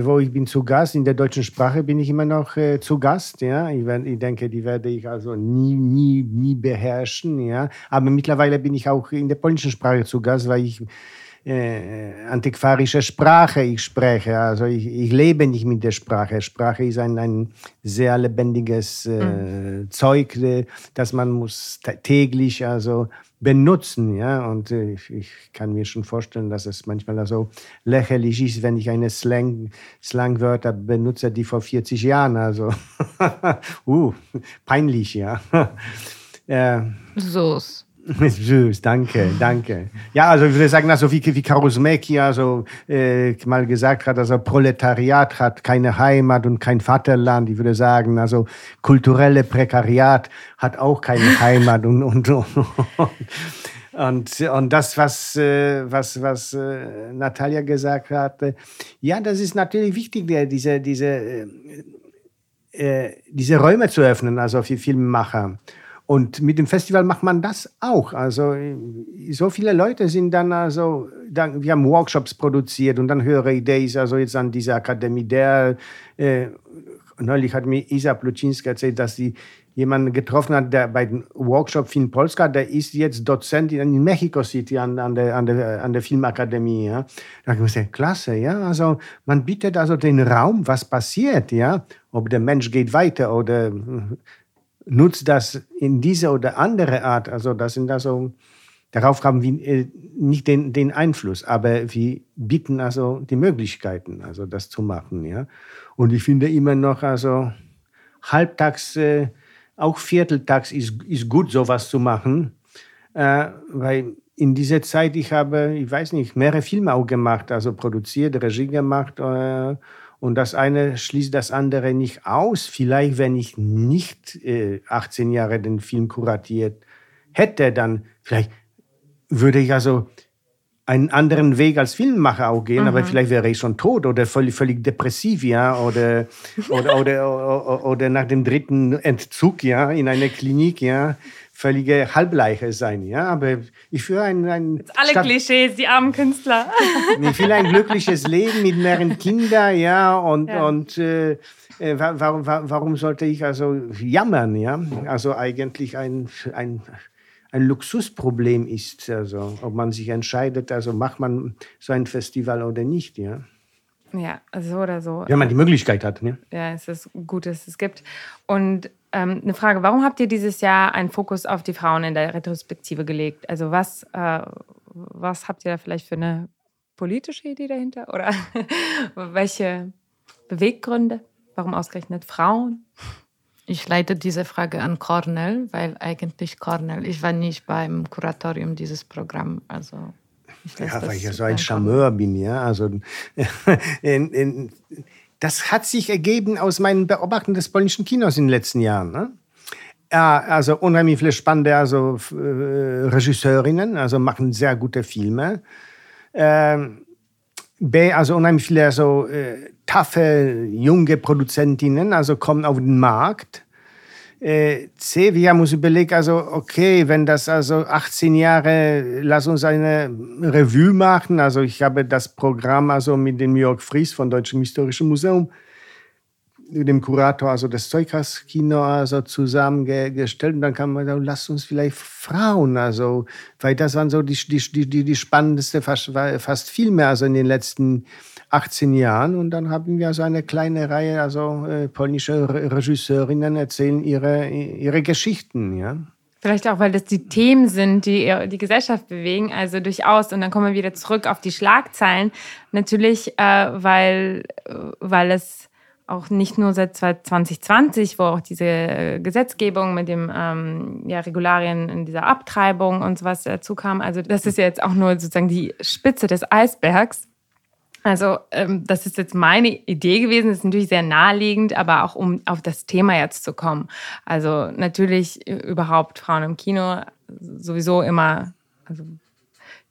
S3: wo ich bin zu Gast in der deutschen Sprache bin ich immer noch äh, zu Gast. Ja, ich, werd, ich, denke, die werde ich also nie, nie, nie beherrschen. Ja, aber mittlerweile bin ich auch in der polnischen Sprache zu Gast, weil ich äh, antiquarische Sprache ich spreche. Also ich, ich, lebe nicht mit der Sprache. Sprache ist ein, ein sehr lebendiges äh, mhm. Zeug, äh, das man muss täglich also benutzen. Ja? Und äh, ich, ich, kann mir schon vorstellen, dass es manchmal also lächerlich ist, wenn ich eine Slang, Slangwörter benutze, die vor 40 Jahren, also uh, peinlich, ja.
S2: äh, so.
S3: Süß, danke, danke. Ja, also ich würde sagen, also wie, wie Karusmeki also, äh, mal gesagt hat, also Proletariat hat keine Heimat und kein Vaterland. Ich würde sagen, also kulturelle Prekariat hat auch keine Heimat und, und, und, und, und das, was, äh, was, was äh, Natalia gesagt hat, ja, das ist natürlich wichtig, diese, diese, äh, diese Räume zu öffnen, also für Filmemacher. Und mit dem Festival macht man das auch. Also so viele Leute sind dann also, dann, wir haben Workshops produziert und dann ich Days, also jetzt an dieser Akademie der, äh, neulich hat mir Isa Pluczynska erzählt, dass sie jemanden getroffen hat, der bei dem Workshop Film Polska, der ist jetzt Dozent in Mexico City an, an, der, an, der, an der Filmakademie. Ja. Da habe ich gesagt, klasse, ja. Also man bietet also den Raum, was passiert, ja. Ob der Mensch geht weiter oder nutzt das in diese oder andere Art. Also das sind also, darauf haben wir äh, nicht den, den Einfluss, aber wir bieten also die Möglichkeiten, also das zu machen. Ja? Und ich finde immer noch, also halbtags, äh, auch vierteltags ist, ist gut, sowas zu machen, äh, weil in dieser Zeit, ich habe, ich weiß nicht, mehrere Filme auch gemacht, also produziert, Regie gemacht, äh, und das eine schließt das andere nicht aus. Vielleicht, wenn ich nicht äh, 18 Jahre den Film kuratiert hätte, dann vielleicht würde ich also einen anderen Weg als Filmemacher auch gehen, mhm. aber vielleicht wäre ich schon tot oder völlig, völlig depressiv, ja, oder, oder, oder, oder, oder nach dem dritten Entzug, ja, in einer Klinik, ja, völlige Halbleiche sein. Ja? Aber ich führe ein, ein
S1: alle Stadt Klischees, die armen Künstler.
S3: ich will ein glückliches Leben mit mehreren Kindern, ja, und, ja. und äh, äh warum, warum sollte ich also jammern, ja? Also eigentlich ein, ein, ein Luxusproblem ist, also ob man sich entscheidet, also macht man so ein Festival oder nicht, ja.
S1: Ja, so oder so.
S3: Wenn man die Möglichkeit hat. Ne?
S1: Ja, es ist gut, dass es es gibt. Und ähm, eine Frage, warum habt ihr dieses Jahr einen Fokus auf die Frauen in der Retrospektive gelegt? Also was, äh, was habt ihr da vielleicht für eine politische Idee dahinter? Oder welche Beweggründe? Warum ausgerechnet Frauen?
S2: Ich leite diese Frage an Cornell, weil eigentlich Cornell, ich war nicht beim Kuratorium dieses Programms, also
S3: ja, weil ich ja so ein Charmeur bin, ja. Also, in, in, das hat sich ergeben aus meinen Beobachtungen des polnischen Kinos in den letzten Jahren. Ne? Ja, also unheimlich viele spannende also, äh, Regisseurinnen, also machen sehr gute Filme. Ähm, B, also unheimlich viele also, äh, taffe, junge Produzentinnen, also kommen auf den Markt äh, Sevilla muss überlegen, also okay, wenn das also 18 Jahre, lass uns eine Revue machen. Also ich habe das Programm also mit dem Jörg Fries von Deutschem Historischen Museum dem Kurator also das Zeughaus-Kino also zusammengestellt und dann kam man sagen, lass uns vielleicht Frauen, also, weil das waren so die, die, die, die spannendste, fast, fast viel mehr also in den letzten 18 Jahren und dann haben wir so eine kleine Reihe, also äh, polnische Regisseurinnen erzählen ihre, ihre Geschichten, ja.
S1: Vielleicht auch, weil das die Themen sind, die die Gesellschaft bewegen, also durchaus. Und dann kommen wir wieder zurück auf die Schlagzeilen. Natürlich, äh, weil, weil es auch nicht nur seit 2020, wo auch diese äh, Gesetzgebung mit dem ähm, ja, Regularien in dieser Abtreibung und sowas dazu kam. Also das ist ja jetzt auch nur sozusagen die Spitze des Eisbergs. Also ähm, das ist jetzt meine Idee gewesen. Das ist natürlich sehr naheliegend, aber auch um auf das Thema jetzt zu kommen. Also natürlich überhaupt Frauen im Kino sowieso immer, also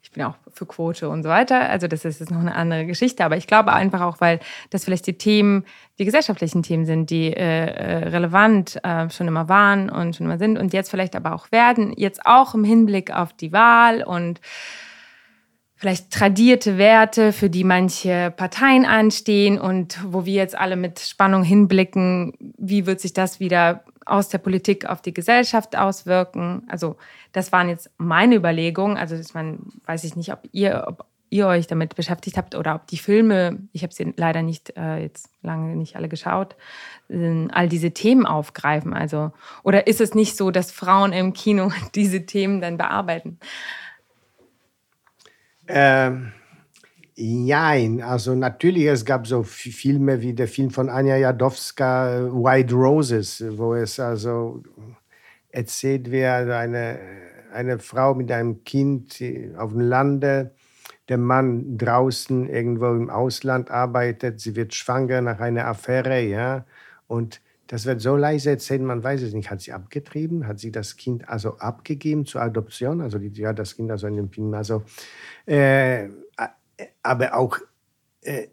S1: ich bin auch für Quote und so weiter. Also das ist jetzt noch eine andere Geschichte. Aber ich glaube einfach auch, weil das vielleicht die Themen, die gesellschaftlichen Themen sind, die äh, äh, relevant äh, schon immer waren und schon immer sind und jetzt vielleicht aber auch werden. Jetzt auch im Hinblick auf die Wahl und vielleicht tradierte Werte, für die manche Parteien anstehen und wo wir jetzt alle mit Spannung hinblicken, wie wird sich das wieder aus der Politik auf die Gesellschaft auswirken. Also das waren jetzt meine Überlegungen. Also ich meine, weiß ich nicht, ob ihr, ob ihr euch damit beschäftigt habt oder ob die Filme, ich habe sie leider nicht äh, jetzt lange nicht alle geschaut, äh, all diese Themen aufgreifen. Also oder ist es nicht so, dass Frauen im Kino diese Themen dann bearbeiten?
S3: Ähm, Nein, also natürlich, es gab so Filme wie der Film von Anja Jadowska, White Roses, wo es also erzählt wird, eine, eine Frau mit einem Kind auf dem Lande, der Mann draußen irgendwo im Ausland arbeitet, sie wird schwanger nach einer Affäre, ja, und das wird so leise erzählt, man weiß es nicht. Hat sie abgetrieben? Hat sie das Kind also abgegeben zur Adoption? Also die, ja, das Kind also in dem Film. Also, äh, aber auch, äh,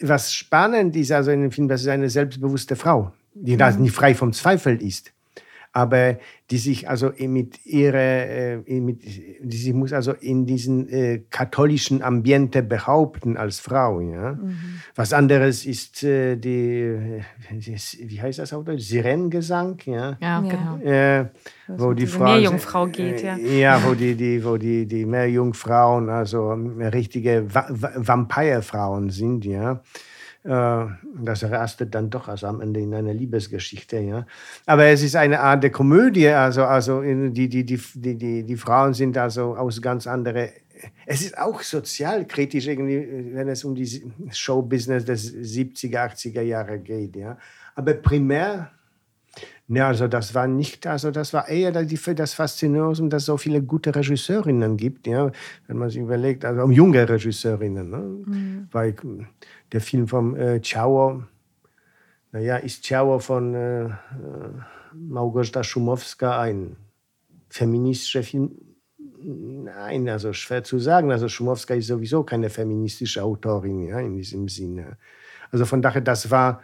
S3: was spannend ist also in dem Film, das ist eine selbstbewusste Frau, die mhm. nicht frei vom Zweifel ist aber die sich also mit ihrer, äh, mit, die sich muss also in diesen äh, katholischen Ambiente behaupten als Frau. Ja? Mhm. Was anderes ist äh, die, wie heißt das auf Deutsch? Sirenengesang, ja,
S2: ja genau.
S3: Äh, wo die Frau
S1: Meerjungfrau geht, ja.
S3: Äh, ja, wo die, die, wo die, die Meerjungfrauen also richtige Vampirefrauen sind, ja. Äh, das rastet dann doch also am Ende in einer Liebesgeschichte. Ja. Aber es ist eine Art der Komödie, also, also die, die, die, die, die Frauen sind also aus ganz anderen. Es ist auch sozialkritisch, irgendwie, wenn es um die Showbusiness des 70er, 80er Jahre geht. Ja. Aber primär ja, also das war nicht, also das war eher das Faszinosum, dass es so viele gute Regisseurinnen gibt, ja, wenn man sich überlegt, also um junge Regisseurinnen, ne? Mhm. weil der Film von äh, Ciao, naja, ist Ciao von äh, äh, Małgorzata Szumowska ein feministischer Film? Nein, also schwer zu sagen. Also Schumowska ist sowieso keine feministische Autorin ja, in diesem Sinne. Also von daher, das war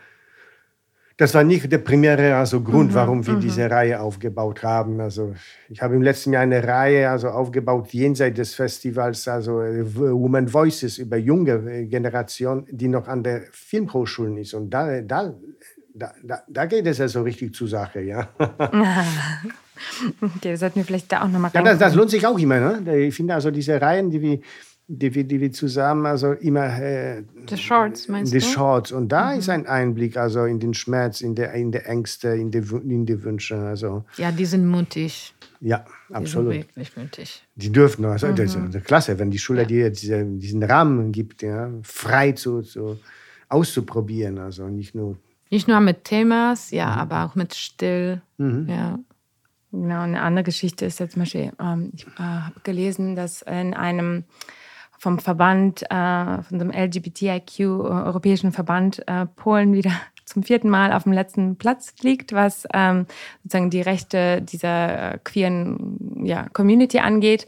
S3: das war nicht der primäre also Grund, mhm, warum wir mhm. diese Reihe aufgebaut haben. Also ich habe im letzten Jahr eine Reihe also aufgebaut jenseits des Festivals, also äh, Women Voices über junge äh, Generation, die noch an der Filmhochschulen ist. Und da, da, da, da geht es ja so richtig zur Sache, ja.
S1: okay, sollten wir vielleicht da auch nochmal.
S3: Ja, das, das, lohnt sich auch immer. Ne? Ich finde also diese Reihen, die wir die wir, die wir zusammen also immer
S1: äh, die Shorts meinst
S3: die
S1: du?
S3: Shorts und da mhm. ist ein Einblick also in den Schmerz in der in der Ängste in die in die Wünsche also
S2: ja die sind mutig
S3: ja absolut
S2: die sind wirklich mutig
S3: die dürfen also mhm. das ist klasse wenn die Schule ja. dir diese, diesen Rahmen gibt ja frei zu, zu auszuprobieren also nicht nur
S2: nicht nur mit Themas ja mhm. aber auch mit Still mhm. ja
S1: Genau, eine andere Geschichte ist jetzt zum Beispiel, ähm, ich äh, habe gelesen, dass in einem vom Verband, äh, von dem LGBTIQ, äh, Europäischen Verband äh, Polen wieder zum vierten Mal auf dem letzten Platz liegt, was ähm, sozusagen die Rechte dieser äh, queeren ja, Community angeht.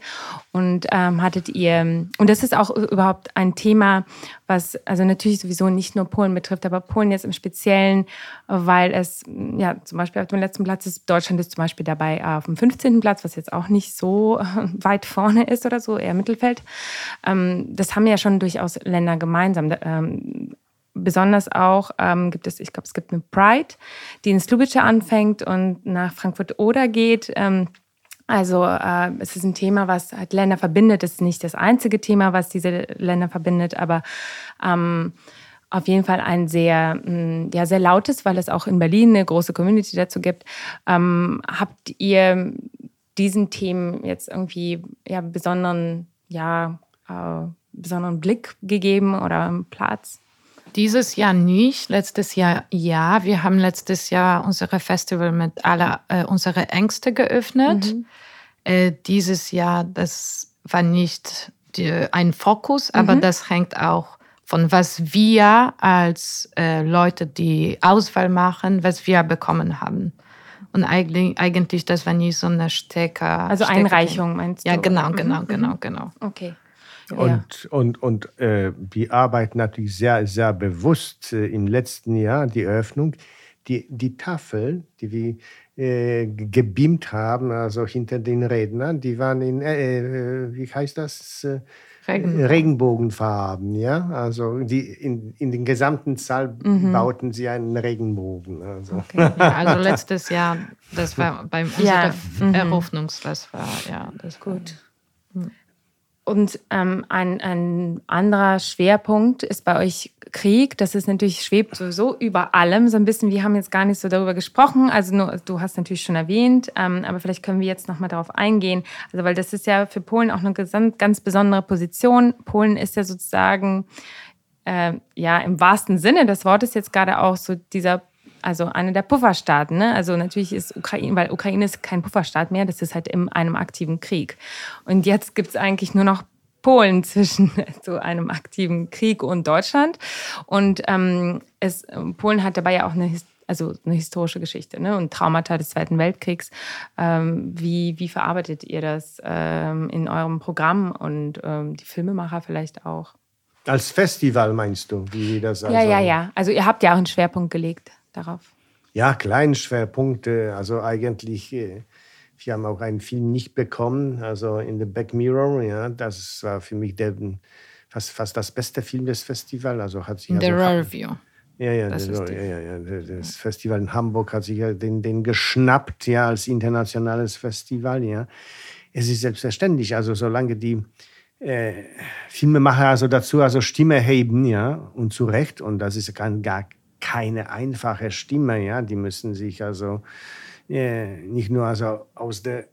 S1: Und ähm, hattet ihr, und das ist auch überhaupt ein Thema, was also natürlich sowieso nicht nur Polen betrifft, aber Polen jetzt im Speziellen, weil es ja zum Beispiel auf dem letzten Platz ist, Deutschland ist zum Beispiel dabei auf dem 15. Platz, was jetzt auch nicht so weit vorne ist oder so, eher Mittelfeld. Ähm, das haben ja schon durchaus Länder gemeinsam. Ähm, besonders auch ähm, gibt es, ich glaube, es gibt eine Pride, die in Slubice anfängt und nach Frankfurt-Oder geht. Ähm, also äh, es ist ein Thema, was halt Länder verbindet. Es ist nicht das einzige Thema, was diese Länder verbindet, aber ähm, auf jeden Fall ein sehr, mm, ja, sehr lautes, weil es auch in Berlin eine große Community dazu gibt. Ähm, habt ihr diesen Themen jetzt irgendwie ja, besonderen, ja, äh, besonderen Blick gegeben oder Platz?
S2: Dieses Jahr nicht, letztes Jahr ja. Wir haben letztes Jahr unsere Festival mit aller äh, unsere Ängste geöffnet. Mhm. Äh, dieses Jahr, das war nicht die, ein Fokus, aber mhm. das hängt auch von was wir als äh, Leute, die Auswahl machen, was wir bekommen haben. Und eigentlich, eigentlich das war nicht so eine Stecker.
S1: Also Einreichung meinst
S2: du? Ja, genau, genau, mhm. genau, genau.
S1: Okay.
S3: Und, ja. und, und äh, wir arbeiten natürlich sehr, sehr bewusst äh, im letzten Jahr, die Eröffnung, die, die Tafel, die wir äh, gebeamt haben, also hinter den Rednern, die waren in, äh, äh wie heißt das? Äh, Regenbogen. Regenbogenfarben, ja. Also die in, in den gesamten Saal mhm. bauten sie einen Regenbogen. Also.
S2: Okay. Ja, also letztes Jahr, das war beim ja. Mhm. Eröffnungsfest war, ja, das ist gut.
S1: Mhm. Und ähm, ein, ein anderer Schwerpunkt ist bei euch Krieg. Das ist natürlich, schwebt sowieso über allem so ein bisschen. Wir haben jetzt gar nicht so darüber gesprochen. Also nur, du hast natürlich schon erwähnt, ähm, aber vielleicht können wir jetzt nochmal darauf eingehen. Also weil das ist ja für Polen auch eine ganz, ganz besondere Position. Polen ist ja sozusagen, äh, ja, im wahrsten Sinne des Wortes jetzt gerade auch so dieser also eine der Pufferstaaten. Ne? Also natürlich ist Ukraine, weil Ukraine ist kein Pufferstaat mehr, das ist halt in einem aktiven Krieg. Und jetzt gibt es eigentlich nur noch Polen zwischen so einem aktiven Krieg und Deutschland. Und ähm, es, Polen hat dabei ja auch eine also eine historische Geschichte ne? und Traumata des Zweiten Weltkriegs. Ähm, wie, wie verarbeitet ihr das ähm, in eurem Programm und ähm, die Filmemacher vielleicht auch?
S3: Als Festival meinst du, wie das
S1: also Ja, ja, ja. Also ihr habt ja auch einen Schwerpunkt gelegt darauf?
S3: Ja, kleine Schwerpunkte. Also eigentlich, äh, wir haben auch einen Film nicht bekommen, also in The Back Mirror. Ja, das war für mich der, fast, fast das beste Film des Festivals. Also hat sich
S2: The
S3: also,
S2: Review.
S3: Ja, ja, das, ja, ja, ja, das Festival in Hamburg hat sich ja den, den geschnappt, ja, als internationales Festival, ja. Es ist selbstverständlich, also solange die äh, Filmemacher also dazu also Stimme heben, ja, und zu Recht, und das ist gar, gar keine einfache Stimme. Ja? Die müssen sich also äh, nicht nur also aus der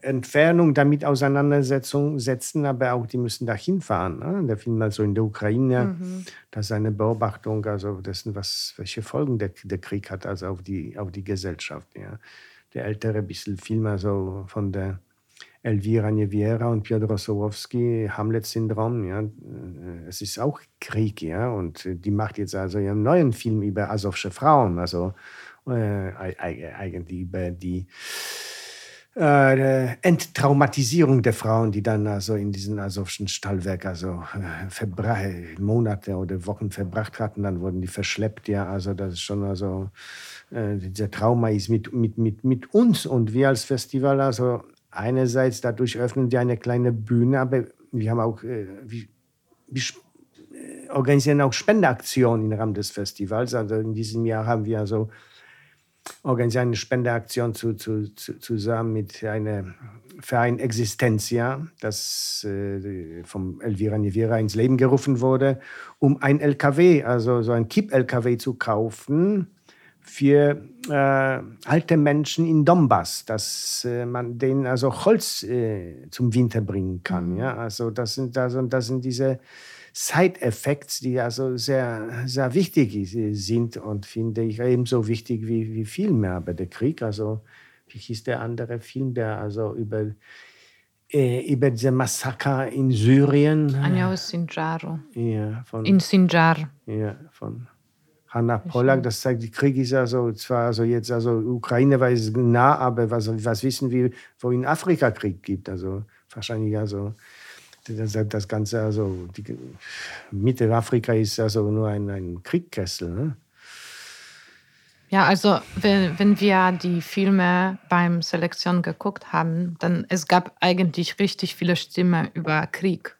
S3: Entfernung damit Auseinandersetzung setzen, aber auch die müssen dahin fahren. Ne? Der Film also in der Ukraine, mhm. das ist eine Beobachtung also dessen, was, welche Folgen der, der Krieg hat also auf die, auf die Gesellschaft. Ja? Der ältere bisschen Film also von der Elvira Nieviera und Piotr Sołowski, Hamlet-Syndrom, ja, es ist auch Krieg, ja, und die macht jetzt also ihren neuen Film über asowsche Frauen, also äh, eigentlich über die äh, Enttraumatisierung der Frauen, die dann also in diesem asowschen Stallwerk also äh, Monate oder Wochen verbracht hatten, dann wurden die verschleppt, ja, also das ist schon also äh, dieser Trauma ist mit, mit, mit, mit uns und wir als Festival also einerseits dadurch öffnen wir eine kleine Bühne, aber wir haben auch, äh, wir, wir äh, organisieren auch Spendeaktionen im Rahmen des Festivals. Also in diesem Jahr haben wir also organisieren eine Spendeaktion zu, zu, zu, zusammen mit einem Verein Existenzia, das äh, vom Elvira Nivira ins Leben gerufen wurde, um ein LKW, also so ein Kipp-LKW zu kaufen für äh, alte Menschen in Donbass, dass äh, man denen also Holz äh, zum Winter bringen kann. Mhm. Ja? Also das sind, also, das sind diese Side-Effects, die also sehr, sehr wichtig sind und finde ich ebenso wichtig wie, wie Filme. Aber der Krieg, also wie hieß der andere Film, der also über, äh, über diese Massaker in Syrien.
S2: Anjao Sinjar.
S3: Ja, von,
S2: in Sinjar.
S3: Ja, von Hanna Pollack, das zeigt, der Krieg ist also zwar also jetzt, also Ukraine war es nah, aber was, was wissen wir, wo in Afrika Krieg gibt? Also wahrscheinlich also das, das Ganze, also die Mitte Afrika ist also nur ein, ein Kriegkessel. Ne?
S2: Ja, also wenn, wenn wir die Filme beim Selektion geguckt haben, dann es gab eigentlich richtig viele Stimmen über Krieg.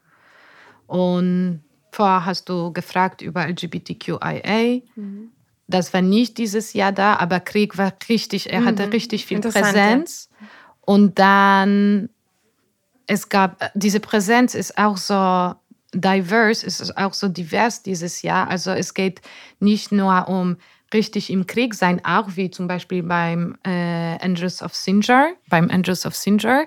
S2: Und vorher hast du gefragt über LGBTQIA. Mhm. Das war nicht dieses Jahr da, aber Krieg war richtig, er hatte mhm. richtig viel Präsenz. Ja. Und dann, es gab, diese Präsenz ist auch so diverse, ist auch so divers dieses Jahr. Also es geht nicht nur um richtig im Krieg sein, auch wie zum Beispiel beim äh, Angels of Sinjar, beim Angels of Sinjar.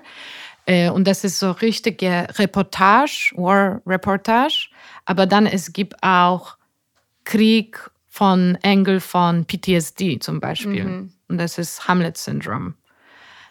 S2: Äh, und das ist so richtige Reportage, War Reportage. Aber dann es gibt auch Krieg von Engel von PTSD zum Beispiel. Mhm. Und das ist Hamlet-Syndrom.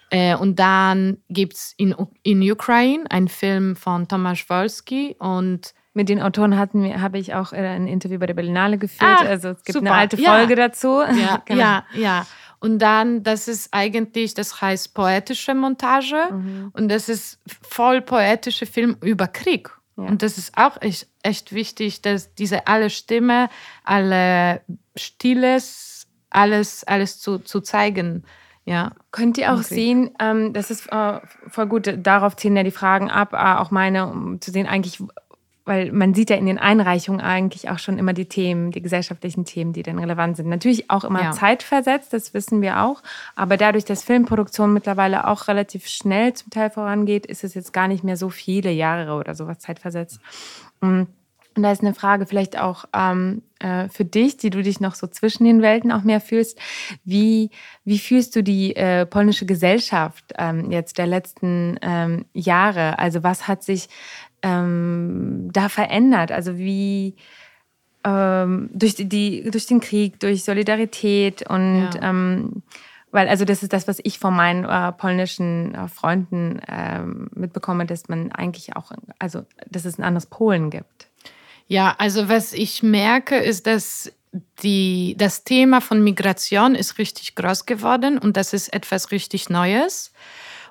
S2: Äh, und dann gibt es in, in Ukraine einen Film von Tomasz Wolski und
S1: mit den Autoren hatten wir, habe ich auch äh, ein Interview bei der Berlinale geführt. Ah, also es gibt super. eine alte Folge ja. dazu.
S2: Ja, genau. ja, ja. Und dann, das ist eigentlich, das heißt poetische Montage. Mhm. Und das ist voll poetische Film über Krieg. Ja. Und das ist auch echt, echt wichtig, dass diese alle Stimme, alle Stilles, alles, alles zu, zu zeigen. Ja.
S1: Könnt ihr auch okay. sehen, ähm, das ist äh, voll gut, darauf ziehen ja die Fragen ab, äh, auch meine, um zu sehen eigentlich, weil man sieht ja in den Einreichungen eigentlich auch schon immer die Themen, die gesellschaftlichen Themen, die dann relevant sind. Natürlich auch immer ja. zeitversetzt, das wissen wir auch. Aber dadurch, dass Filmproduktion mittlerweile auch relativ schnell zum Teil vorangeht, ist es jetzt gar nicht mehr so viele Jahre oder sowas zeitversetzt. Mm. Und da ist eine Frage vielleicht auch ähm, äh, für dich, die du dich noch so zwischen den Welten auch mehr fühlst. Wie, wie fühlst du die äh, polnische Gesellschaft ähm, jetzt der letzten ähm, Jahre? Also was hat sich ähm, da verändert? Also wie ähm, durch, die, durch den Krieg, durch Solidarität und ja. ähm, weil also das ist das, was ich von meinen äh, polnischen äh, Freunden äh, mitbekomme, dass man eigentlich auch, also dass es ein anderes Polen gibt.
S2: Ja, also was ich merke, ist, dass die, das Thema von Migration ist richtig groß geworden und das ist etwas richtig Neues.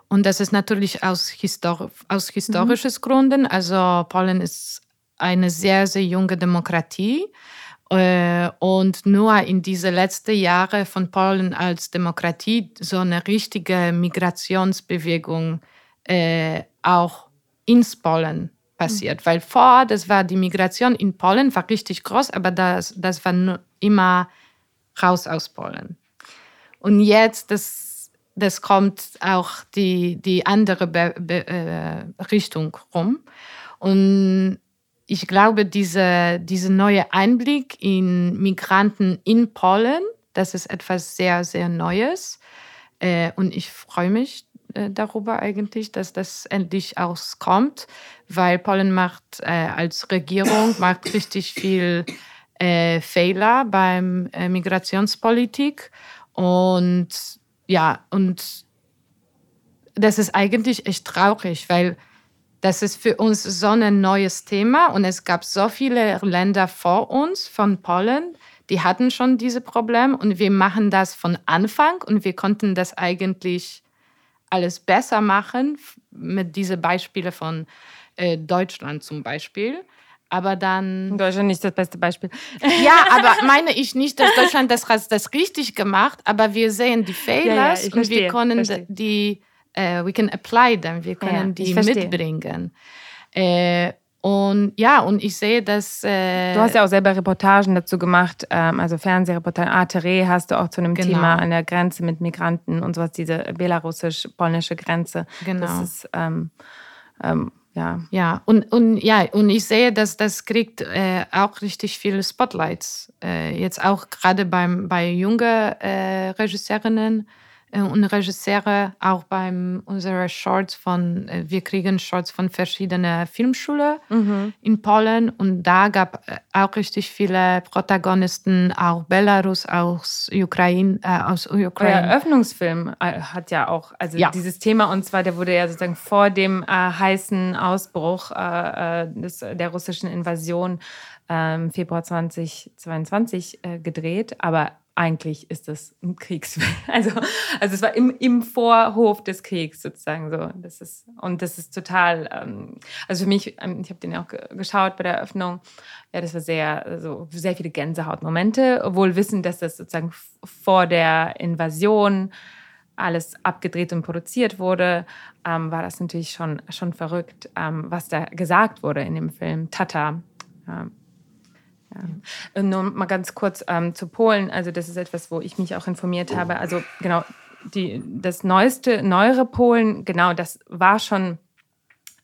S2: Und das ist natürlich aus, Histor aus historischen mhm. Gründen. Also Polen ist eine sehr, sehr junge Demokratie. Äh, und nur in diese letzten Jahre von Polen als Demokratie so eine richtige Migrationsbewegung äh, auch ins Polen passiert. Mhm. Weil vor, das war die Migration in Polen, war richtig groß, aber das, das war immer raus aus Polen. Und jetzt, das das kommt auch die, die andere Be Be äh, Richtung rum. Und ich glaube, diese, dieser neue Einblick in Migranten in Polen, das ist etwas sehr, sehr Neues. Äh, und ich freue mich äh, darüber eigentlich, dass das endlich auskommt, weil Polen macht als Regierung macht richtig viel Fehler beim Migrationspolitik und ja, und das ist eigentlich echt traurig, weil das ist für uns so ein neues Thema und es gab so viele Länder vor uns von Polen, die hatten schon diese Probleme und wir machen das von Anfang und wir konnten das eigentlich alles besser machen mit diesen Beispielen von äh, Deutschland zum Beispiel. Aber dann.
S1: Deutschland nicht das beste Beispiel.
S2: Ja, aber meine ich nicht, dass Deutschland das, das richtig gemacht, aber wir sehen die Fehler ja, ja, und wir können verstehe. die, uh, we can apply them, wir können ja, die mitbringen. Äh, und ja, und ich sehe, dass. Äh,
S1: du hast ja auch selber Reportagen dazu gemacht, ähm, also Fernsehreportagen. Atre hast du auch zu einem genau. Thema an der Grenze mit Migranten und sowas, diese belarussisch-polnische Grenze. Genau. Das ist. Ähm, ähm, ja.
S2: Ja, und, und ja, und ich sehe, dass das kriegt äh, auch richtig viele Spotlights. Äh, jetzt auch gerade beim bei jungen äh, Regisseurinnen und Regisseure, auch beim unsere Shorts von, äh, wir kriegen Shorts von verschiedenen Filmschulen mhm. in Polen und da gab äh, auch richtig viele Protagonisten, auch Belarus, aus Ukraine, äh, aus Ukraine. Der
S1: Eröffnungsfilm hat ja auch, also ja. dieses Thema und zwar, der wurde ja sozusagen vor dem äh, heißen Ausbruch äh, des, der russischen Invasion ähm, Februar 2022 gedreht, aber eigentlich ist das ein Kriegsfilm. Also, also es war im, im Vorhof des Kriegs sozusagen so. Das ist, und das ist total, ähm, also für mich, ähm, ich habe den auch geschaut bei der Eröffnung, ja, das war sehr, also sehr viele Gänsehautmomente, obwohl wissen, dass das sozusagen vor der Invasion alles abgedreht und produziert wurde, ähm, war das natürlich schon, schon verrückt, ähm, was da gesagt wurde in dem Film Tata Ja. Nur mal ganz kurz ähm, zu Polen. Also das ist etwas, wo ich mich auch informiert habe. Also genau, die, das neueste, neuere Polen, genau, das war schon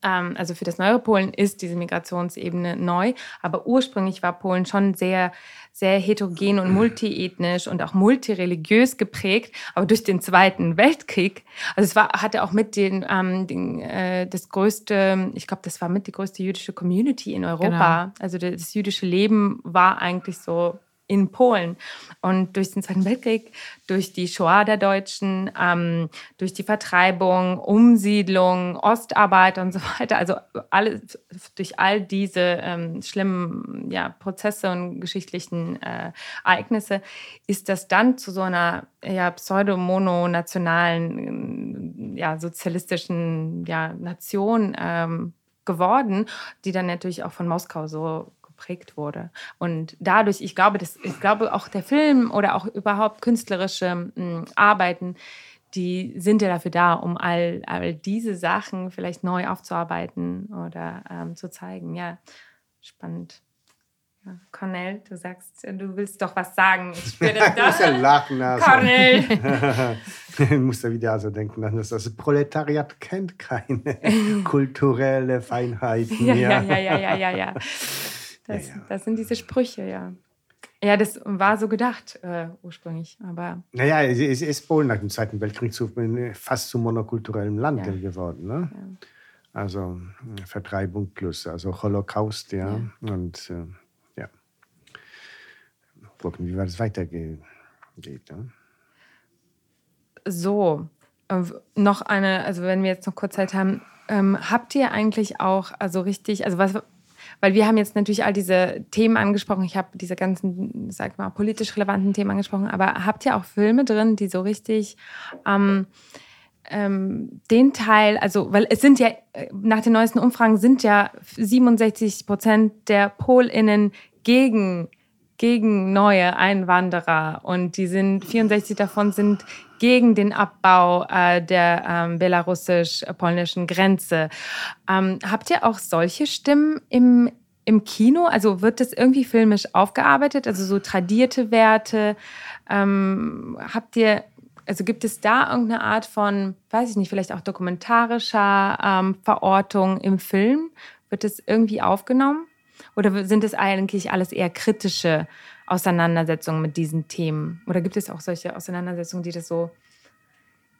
S1: ähm, also für das neue Polen ist diese Migrationsebene neu, aber ursprünglich war Polen schon sehr, sehr heterogen und multiethnisch und auch multireligiös geprägt. Aber durch den Zweiten Weltkrieg, also es war, hatte auch mit den, ähm, den äh, das größte, ich glaube, das war mit die größte jüdische Community in Europa. Genau. Also das jüdische Leben war eigentlich so in Polen. Und durch den Zweiten Weltkrieg, durch die Shoah der Deutschen, ähm, durch die Vertreibung, Umsiedlung, Ostarbeit und so weiter, also alle, durch all diese ähm, schlimmen ja, Prozesse und geschichtlichen äh, Ereignisse, ist das dann zu so einer ja, pseudo-mononationalen, ja, sozialistischen ja, Nation ähm, geworden, die dann natürlich auch von Moskau so geprägt wurde. Und dadurch, ich glaube, dass, ich glaube auch der Film oder auch überhaupt künstlerische mh, hm, Arbeiten, die sind ja dafür da, um all, all diese Sachen vielleicht neu aufzuarbeiten oder ähm, zu zeigen. Ja, spannend. Ja, Cornell, du sagst, du willst doch was sagen. Ich spüre das da.
S3: muss ja lachen.
S1: Also. Cornell.
S3: ich muss da wieder also denken, dass das Proletariat kennt keine kulturelle Feinheiten.
S1: Ja, ja, ja, ja, ja, ja. ja. Das, ja, ja. das sind diese Sprüche, ja. Ja, das war so gedacht äh, ursprünglich, aber...
S3: Naja, es ist Polen nach dem Zweiten Weltkrieg zu, fast zum monokulturellen Land ja. geworden. Ne? Also Vertreibung plus, also Holocaust, ja. Und äh, ja, gucken, wie es weitergeht. Ne?
S1: So, äh, noch eine, also wenn wir jetzt noch kurz Zeit haben, ähm, habt ihr eigentlich auch, also richtig, also was, weil wir haben jetzt natürlich all diese Themen angesprochen. Ich habe diese ganzen, sag mal, politisch relevanten Themen angesprochen. Aber habt ihr auch Filme drin, die so richtig ähm, ähm, den Teil, also, weil es sind ja, nach den neuesten Umfragen sind ja 67 Prozent der PolInnen gegen gegen neue Einwanderer und die sind 64 davon sind gegen den Abbau äh, der ähm, belarussisch-polnischen Grenze. Ähm, habt ihr auch solche Stimmen im, im Kino? Also wird das irgendwie filmisch aufgearbeitet? Also so tradierte Werte? Ähm, habt ihr, also gibt es da irgendeine Art von, weiß ich nicht, vielleicht auch dokumentarischer ähm, Verortung im Film? Wird das irgendwie aufgenommen? Oder sind es eigentlich alles eher kritische Auseinandersetzungen mit diesen Themen? Oder gibt es auch solche Auseinandersetzungen, die das so,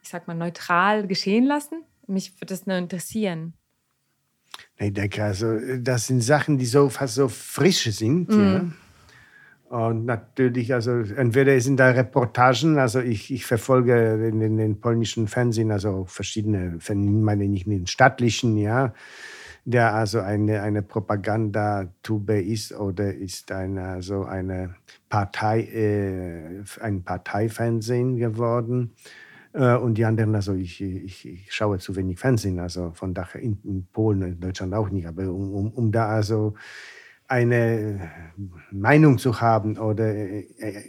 S1: ich sag mal, neutral geschehen lassen? Mich würde das nur interessieren.
S3: Ich denke, also, das sind Sachen, die so fast so frisch sind. Mm. Ja. Und natürlich, also entweder sind da Reportagen, also ich, ich verfolge in, in den polnischen Fernsehen, also verschiedene, ich meine nicht in den staatlichen, ja, der also eine, eine Propagandatube ist oder ist eine, also eine Partei, äh, ein Parteifernsehen geworden. Äh, und die anderen, also ich, ich, ich, schaue zu wenig Fernsehen, also von daher in, in Polen, in Deutschland auch nicht, aber um, um, um da also eine Meinung zu haben oder äh,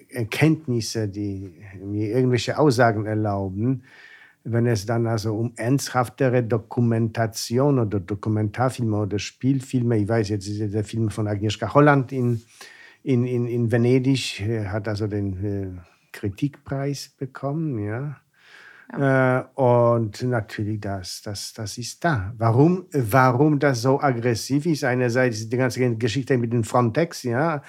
S3: Erkenntnisse, die mir irgendwelche Aussagen erlauben, wenn es dann also um ernsthaftere Dokumentation oder Dokumentarfilme oder Spielfilme, ich weiß jetzt, der Film von Agnieszka Holland in, in, in, in Venedig hat also den äh, Kritikpreis bekommen, ja. ja. Äh, und natürlich, das, das, das ist da. Warum, warum das so aggressiv ist? Einerseits die ganze Geschichte mit den Frontex, ja.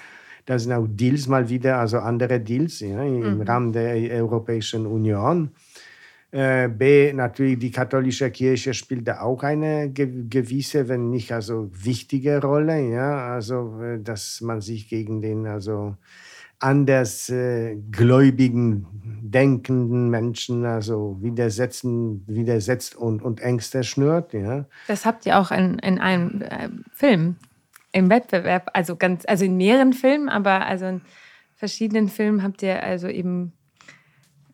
S3: Da sind auch Deals mal wieder, also andere Deals ja, im mhm. Rahmen der Europäischen Union. Äh, B, natürlich die katholische Kirche spielt da auch eine gewisse, wenn nicht also wichtige Rolle, ja, also äh, dass man sich gegen den also anders äh, gläubigen, denkenden Menschen also widersetzen, widersetzt und, und Ängste schnürt, ja.
S1: Das habt ihr auch in, in einem äh, Film im Wettbewerb, also ganz, also in mehreren Filmen, aber also in verschiedenen Filmen habt ihr also eben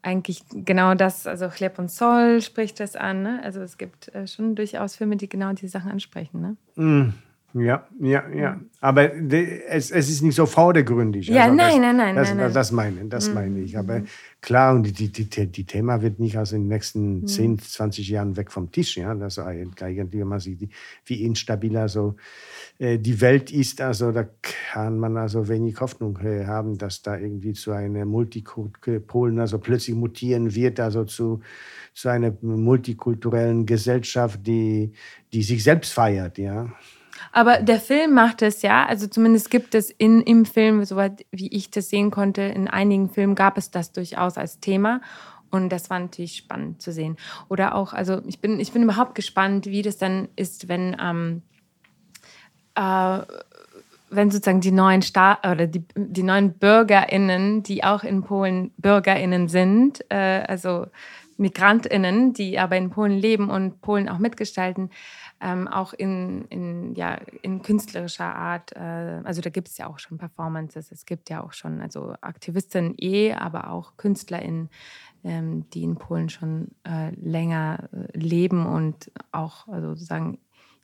S1: eigentlich genau das, also Chleb und Zoll spricht das an. Ne? Also es gibt äh, schon durchaus Filme, die genau diese Sachen ansprechen. Ne?
S3: Mm. Ja, ja, ja. Aber es, es ist nicht so vordergründig.
S1: Ja, also nein, das, nein, nein,
S3: das,
S1: nein, nein.
S3: Das meine, das mhm. meine ich. Aber klar, und die, die, die, die Thema wird nicht also in den nächsten mhm. 10, 20 Jahren weg vom Tisch. Ja? Das eigentlich, wenn man sieht, wie instabil also äh, die Welt ist, also da kann man also wenig Hoffnung äh, haben, dass da irgendwie zu einer Multipolen, also plötzlich mutieren wird, also zu, zu einer multikulturellen Gesellschaft, die, die sich selbst feiert, ja.
S1: Aber der Film macht es ja, also zumindest gibt es in, im Film, soweit wie ich das sehen konnte, in einigen Filmen gab es das durchaus als Thema. Und das war natürlich spannend zu sehen. Oder auch, also ich bin, ich bin überhaupt gespannt, wie das dann ist, wenn, ähm, äh, wenn sozusagen die neuen Sta oder die, die neuen BürgerInnen, die auch in Polen BürgerInnen sind, äh, also MigrantInnen, die aber in Polen leben und Polen auch mitgestalten, ähm, auch in, in, ja, in künstlerischer Art. Äh, also da gibt es ja auch schon Performances, es gibt ja auch schon also Aktivistinnen eh, aber auch KünstlerInnen, ähm, die in Polen schon äh, länger äh, leben und auch also sozusagen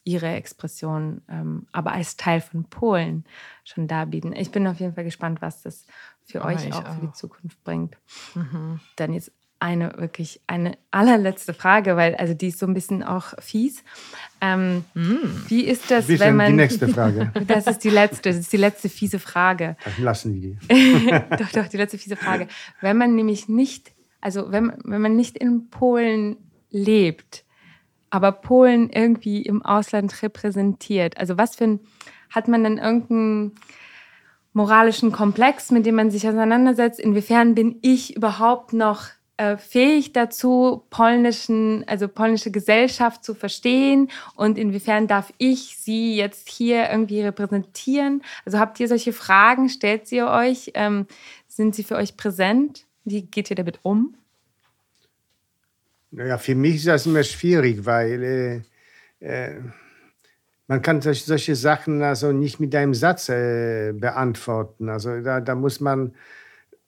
S1: ihre Expression, ähm, aber als Teil von Polen schon darbieten. Ich bin auf jeden Fall gespannt, was das für oh, euch auch, auch, für die Zukunft bringt. Mhm. Dann jetzt eine wirklich eine allerletzte Frage, weil also die ist so ein bisschen auch fies. Ähm, mm. Wie ist das, wenn man
S3: die nächste Frage?
S1: das ist die letzte, das ist die letzte fiese Frage.
S3: Dann lassen wir die.
S1: doch, doch, die letzte fiese Frage. Wenn man nämlich nicht, also wenn, wenn man nicht in Polen lebt, aber Polen irgendwie im Ausland repräsentiert, also was für ein, hat man dann irgendeinen moralischen Komplex, mit dem man sich auseinandersetzt? Inwiefern bin ich überhaupt noch äh, fähig dazu, polnischen, also polnische Gesellschaft zu verstehen und inwiefern darf ich sie jetzt hier irgendwie repräsentieren? Also habt ihr solche Fragen, stellt sie euch? Ähm, sind sie für euch präsent? Wie geht ihr damit um?
S3: Naja, für mich ist das immer schwierig, weil äh, äh, man kann solche, solche Sachen also nicht mit einem Satz äh, beantworten. Also da, da muss man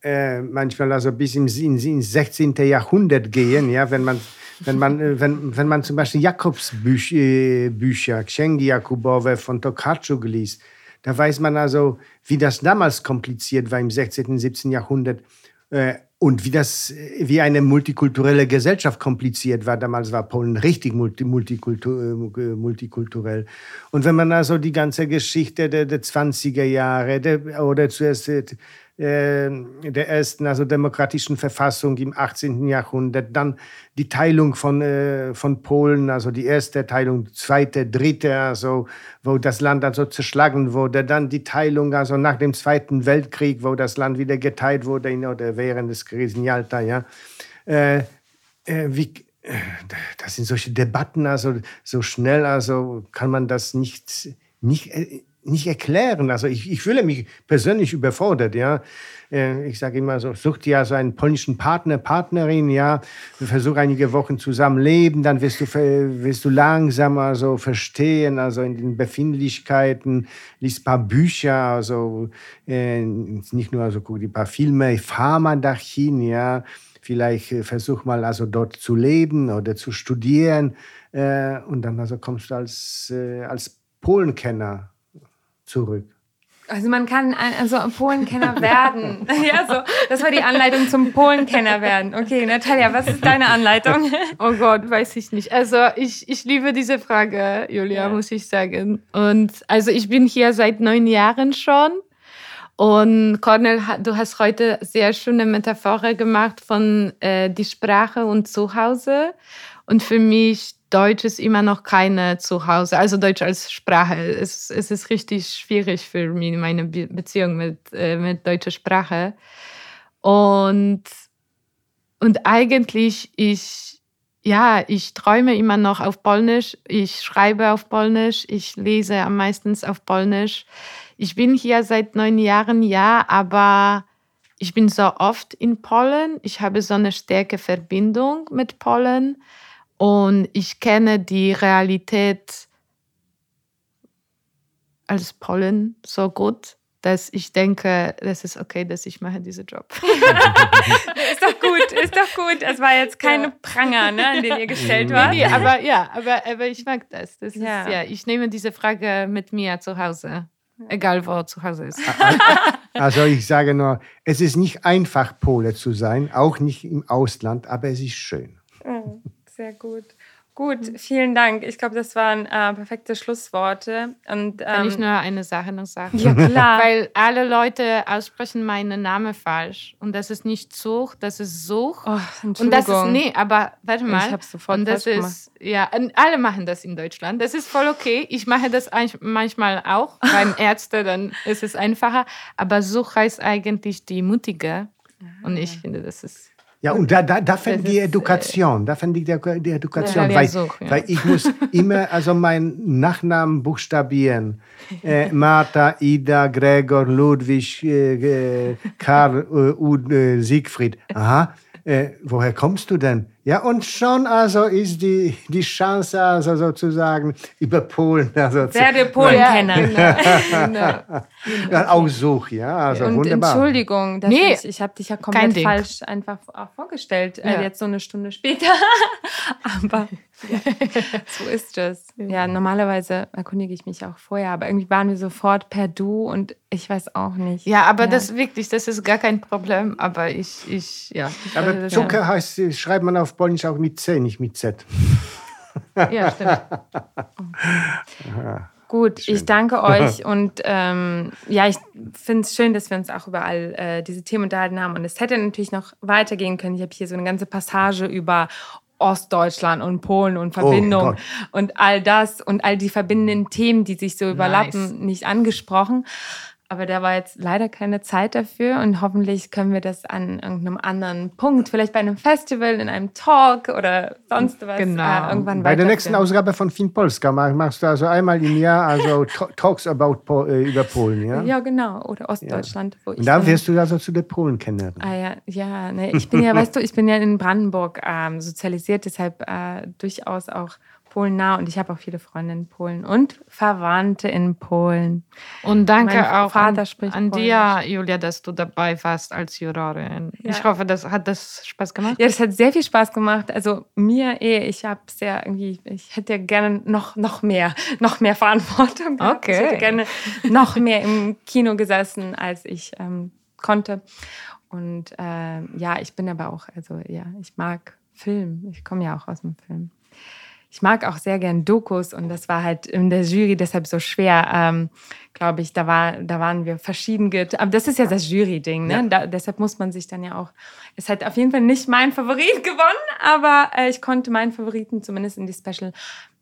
S3: äh, manchmal also bis ins, ins, ins 16. Jahrhundert gehen, ja, wenn man wenn man, äh, wenn, wenn man zum Beispiel Jakobsbücher, äh, Księgi Jakubowe von Tokarczuk liest, da weiß man also, wie das damals kompliziert war im 16., 17. Jahrhundert äh, und wie das, wie eine multikulturelle Gesellschaft kompliziert war. Damals war Polen richtig multi, multikultur, multikulturell. Und wenn man also die ganze Geschichte der, der 20er Jahre der, oder zuerst ähm, der ersten also demokratischen Verfassung im 18. Jahrhundert, dann die Teilung von, äh, von Polen, also die erste Teilung, zweite, dritte, also wo das Land also zerschlagen wurde, dann die Teilung also nach dem Zweiten Weltkrieg, wo das Land wieder geteilt wurde in, oder während des Krieges in Jalta, ja. Äh, äh, wie, das sind solche Debatten, also so schnell, also kann man das nicht, nicht äh, nicht erklären. Also ich, ich fühle mich persönlich überfordert, ja. Äh, ich sage immer so, such dir also einen polnischen Partner, Partnerin, ja. Versuch einige Wochen zusammen leben, dann wirst du, wirst du langsam also verstehen, also in den Befindlichkeiten, liest ein paar Bücher, also äh, nicht nur also guck die paar Filme, fahr mal dahin, ja. Vielleicht äh, versuch mal also dort zu leben oder zu studieren und dann also kommst du als, als Polenkenner zurück.
S1: Also man kann also Polenkenner werden. ja, so. Das war die Anleitung zum Polenkenner werden. Okay, Natalia, was ist deine Anleitung?
S2: oh Gott, weiß ich nicht. Also ich, ich liebe diese Frage, Julia, ja. muss ich sagen. Und also ich bin hier seit neun Jahren schon. Und Cornel, du hast heute sehr schöne Metapher gemacht von äh, die Sprache und Zuhause. Und für mich Deutsch ist immer noch keine Zuhause, also Deutsch als Sprache. Es, es ist richtig schwierig für mich, meine Beziehung mit, äh, mit deutscher Sprache. Und, und eigentlich, ich, ja, ich träume immer noch auf Polnisch, ich schreibe auf Polnisch, ich lese am meisten auf Polnisch. Ich bin hier seit neun Jahren, ja, aber ich bin so oft in Polen. Ich habe so eine starke Verbindung mit Polen. Und ich kenne die Realität als Pollen so gut. dass ich denke, das ist okay, dass ich mache diesen Job.
S1: ist doch gut, ist doch gut. Es war jetzt keine ja. Pranger, ne, an den ihr gestellt wart.
S2: Nee, aber ja, aber, aber ich mag das. das ja. Ist, ja, ich nehme diese Frage mit mir zu Hause. Egal, wo zu Hause ist.
S3: Also ich sage nur, es ist nicht einfach, Pole zu sein, auch nicht im Ausland, aber es ist schön.
S1: Sehr gut. Gut, vielen Dank. Ich glaube, das waren äh, perfekte Schlussworte. Und,
S2: ähm, Kann ich ähm, nur eine Sache noch sagen?
S1: Ja, klar.
S2: Weil alle Leute aussprechen meinen Namen falsch. Und das ist nicht Such, das ist Such.
S1: Oh,
S2: und das ist, nee, aber warte mal.
S1: Ich habe sofort
S2: und das ist, Ja, alle machen das in Deutschland. Das ist voll okay. Ich mache das manchmal auch. Beim Ärzte, dann ist es einfacher. Aber Such heißt eigentlich die Mutige. Und ich ah. finde, das ist
S3: ja, und da, da, da fängt die Education, da fängt die, die Education, weil, so, ja. weil ich muss immer also meinen Nachnamen buchstabieren. Äh, Martha, Ida, Gregor, Ludwig, äh, Karl, äh, Ud, äh, Siegfried. Aha, äh, woher kommst du denn? Ja, und schon also ist die, die Chance also sozusagen über Polen. Also
S1: Werde Polen kennen.
S3: genau. Ja, auch so, ja, also
S1: und
S3: wunderbar.
S1: Entschuldigung, nee, ich, ich habe dich ja komplett falsch einfach vorgestellt, äh, ja. äh, jetzt so eine Stunde später. Aber ja, so ist es. Ja, normalerweise erkundige ich mich auch vorher, aber irgendwie waren wir sofort per Du und ich weiß auch nicht.
S2: Ja, aber ja. das wirklich, das ist gar kein Problem. Aber ich, ich ja.
S3: Aber Zucker heißt, schreibt man auf Polnisch auch mit C, nicht mit
S2: Z. Ja, stimmt.
S1: Gut, schön. ich danke euch und ähm, ja, ich finde es schön, dass wir uns auch über all äh, diese Themen unterhalten haben. Und es hätte natürlich noch weitergehen können. Ich habe hier so eine ganze Passage über Ostdeutschland und Polen und oh Verbindung oh und all das und all die verbindenden Themen, die sich so überlappen, nice. nicht angesprochen. Aber da war jetzt leider keine Zeit dafür und hoffentlich können wir das an irgendeinem anderen Punkt, vielleicht bei einem Festival, in einem Talk oder sonst was,
S3: genau. äh, irgendwann Bei der nächsten Ausgabe von Fin Polska machst du also einmal im Jahr also Talks about po äh, über Polen, ja?
S1: Ja, genau. Oder Ostdeutschland.
S3: Ja. und da wirst du also zu den Polen kennen.
S1: Ah ja, ja. Ne, ich bin ja, weißt du, ich bin ja in Brandenburg ähm, sozialisiert, deshalb äh, durchaus auch Polen nah und ich habe auch viele Freunde in Polen und Verwandte in Polen.
S2: Und danke mein auch Vater an, an dir, Julia, dass du dabei warst als Jurorin. Ja. Ich hoffe, das hat das Spaß gemacht.
S1: Ja, das hat sehr viel Spaß gemacht. Also mir eh, ich habe sehr irgendwie, ich hätte gerne noch, noch mehr, noch mehr Verantwortung.
S2: Gehabt. Okay.
S1: Ich hätte gerne noch mehr im Kino gesessen, als ich ähm, konnte. Und äh, ja, ich bin aber auch, also ja, ich mag Film. Ich komme ja auch aus dem Film ich mag auch sehr gern Dokus und das war halt in der Jury deshalb so schwer, ähm, glaube ich. Da, war, da waren wir verschieden. Aber das ist ja das Jury-Ding, ne? Ja. Da, deshalb muss man sich dann ja auch. Es hat auf jeden Fall nicht mein Favorit gewonnen, aber äh, ich konnte meinen Favoriten zumindest in die Special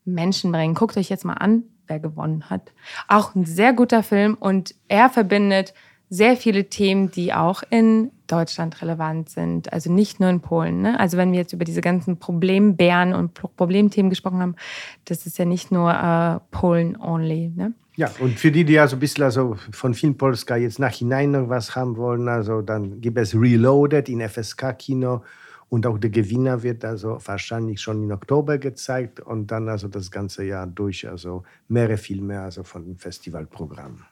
S1: Menschen bringen. Guckt euch jetzt mal an, wer gewonnen hat. Auch ein sehr guter Film und er verbindet sehr viele Themen, die auch in Deutschland relevant sind. Also nicht nur in Polen. Ne? Also wenn wir jetzt über diese ganzen Problembären und Problemthemen gesprochen haben, das ist ja nicht nur äh, Polen only. Ne?
S3: Ja, und für die, die also ein bisschen also von Film Polska jetzt nachhinein noch was haben wollen, also dann gibt es Reloaded in FSK-Kino und auch der Gewinner wird also wahrscheinlich schon im Oktober gezeigt und dann also das ganze Jahr durch, also mehrere Filme also von dem Festivalprogramm.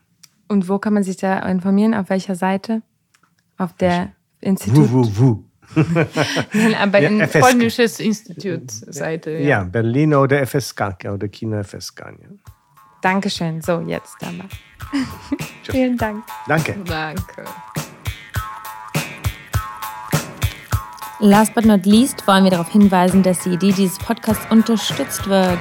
S1: Und wo kann man sich da informieren? Auf welcher Seite? Auf der Institut?
S3: Wu, wu, wu.
S1: Aber ja, in polnisches Institut-Seite.
S3: Ja. ja. Berlin oder FSK oder Kino FSK. Ja.
S1: Dankeschön. So, jetzt aber. Vielen Dank.
S3: Danke.
S2: Danke.
S1: Last but not least wollen wir darauf hinweisen, dass die Idee dieses Podcasts unterstützt wird.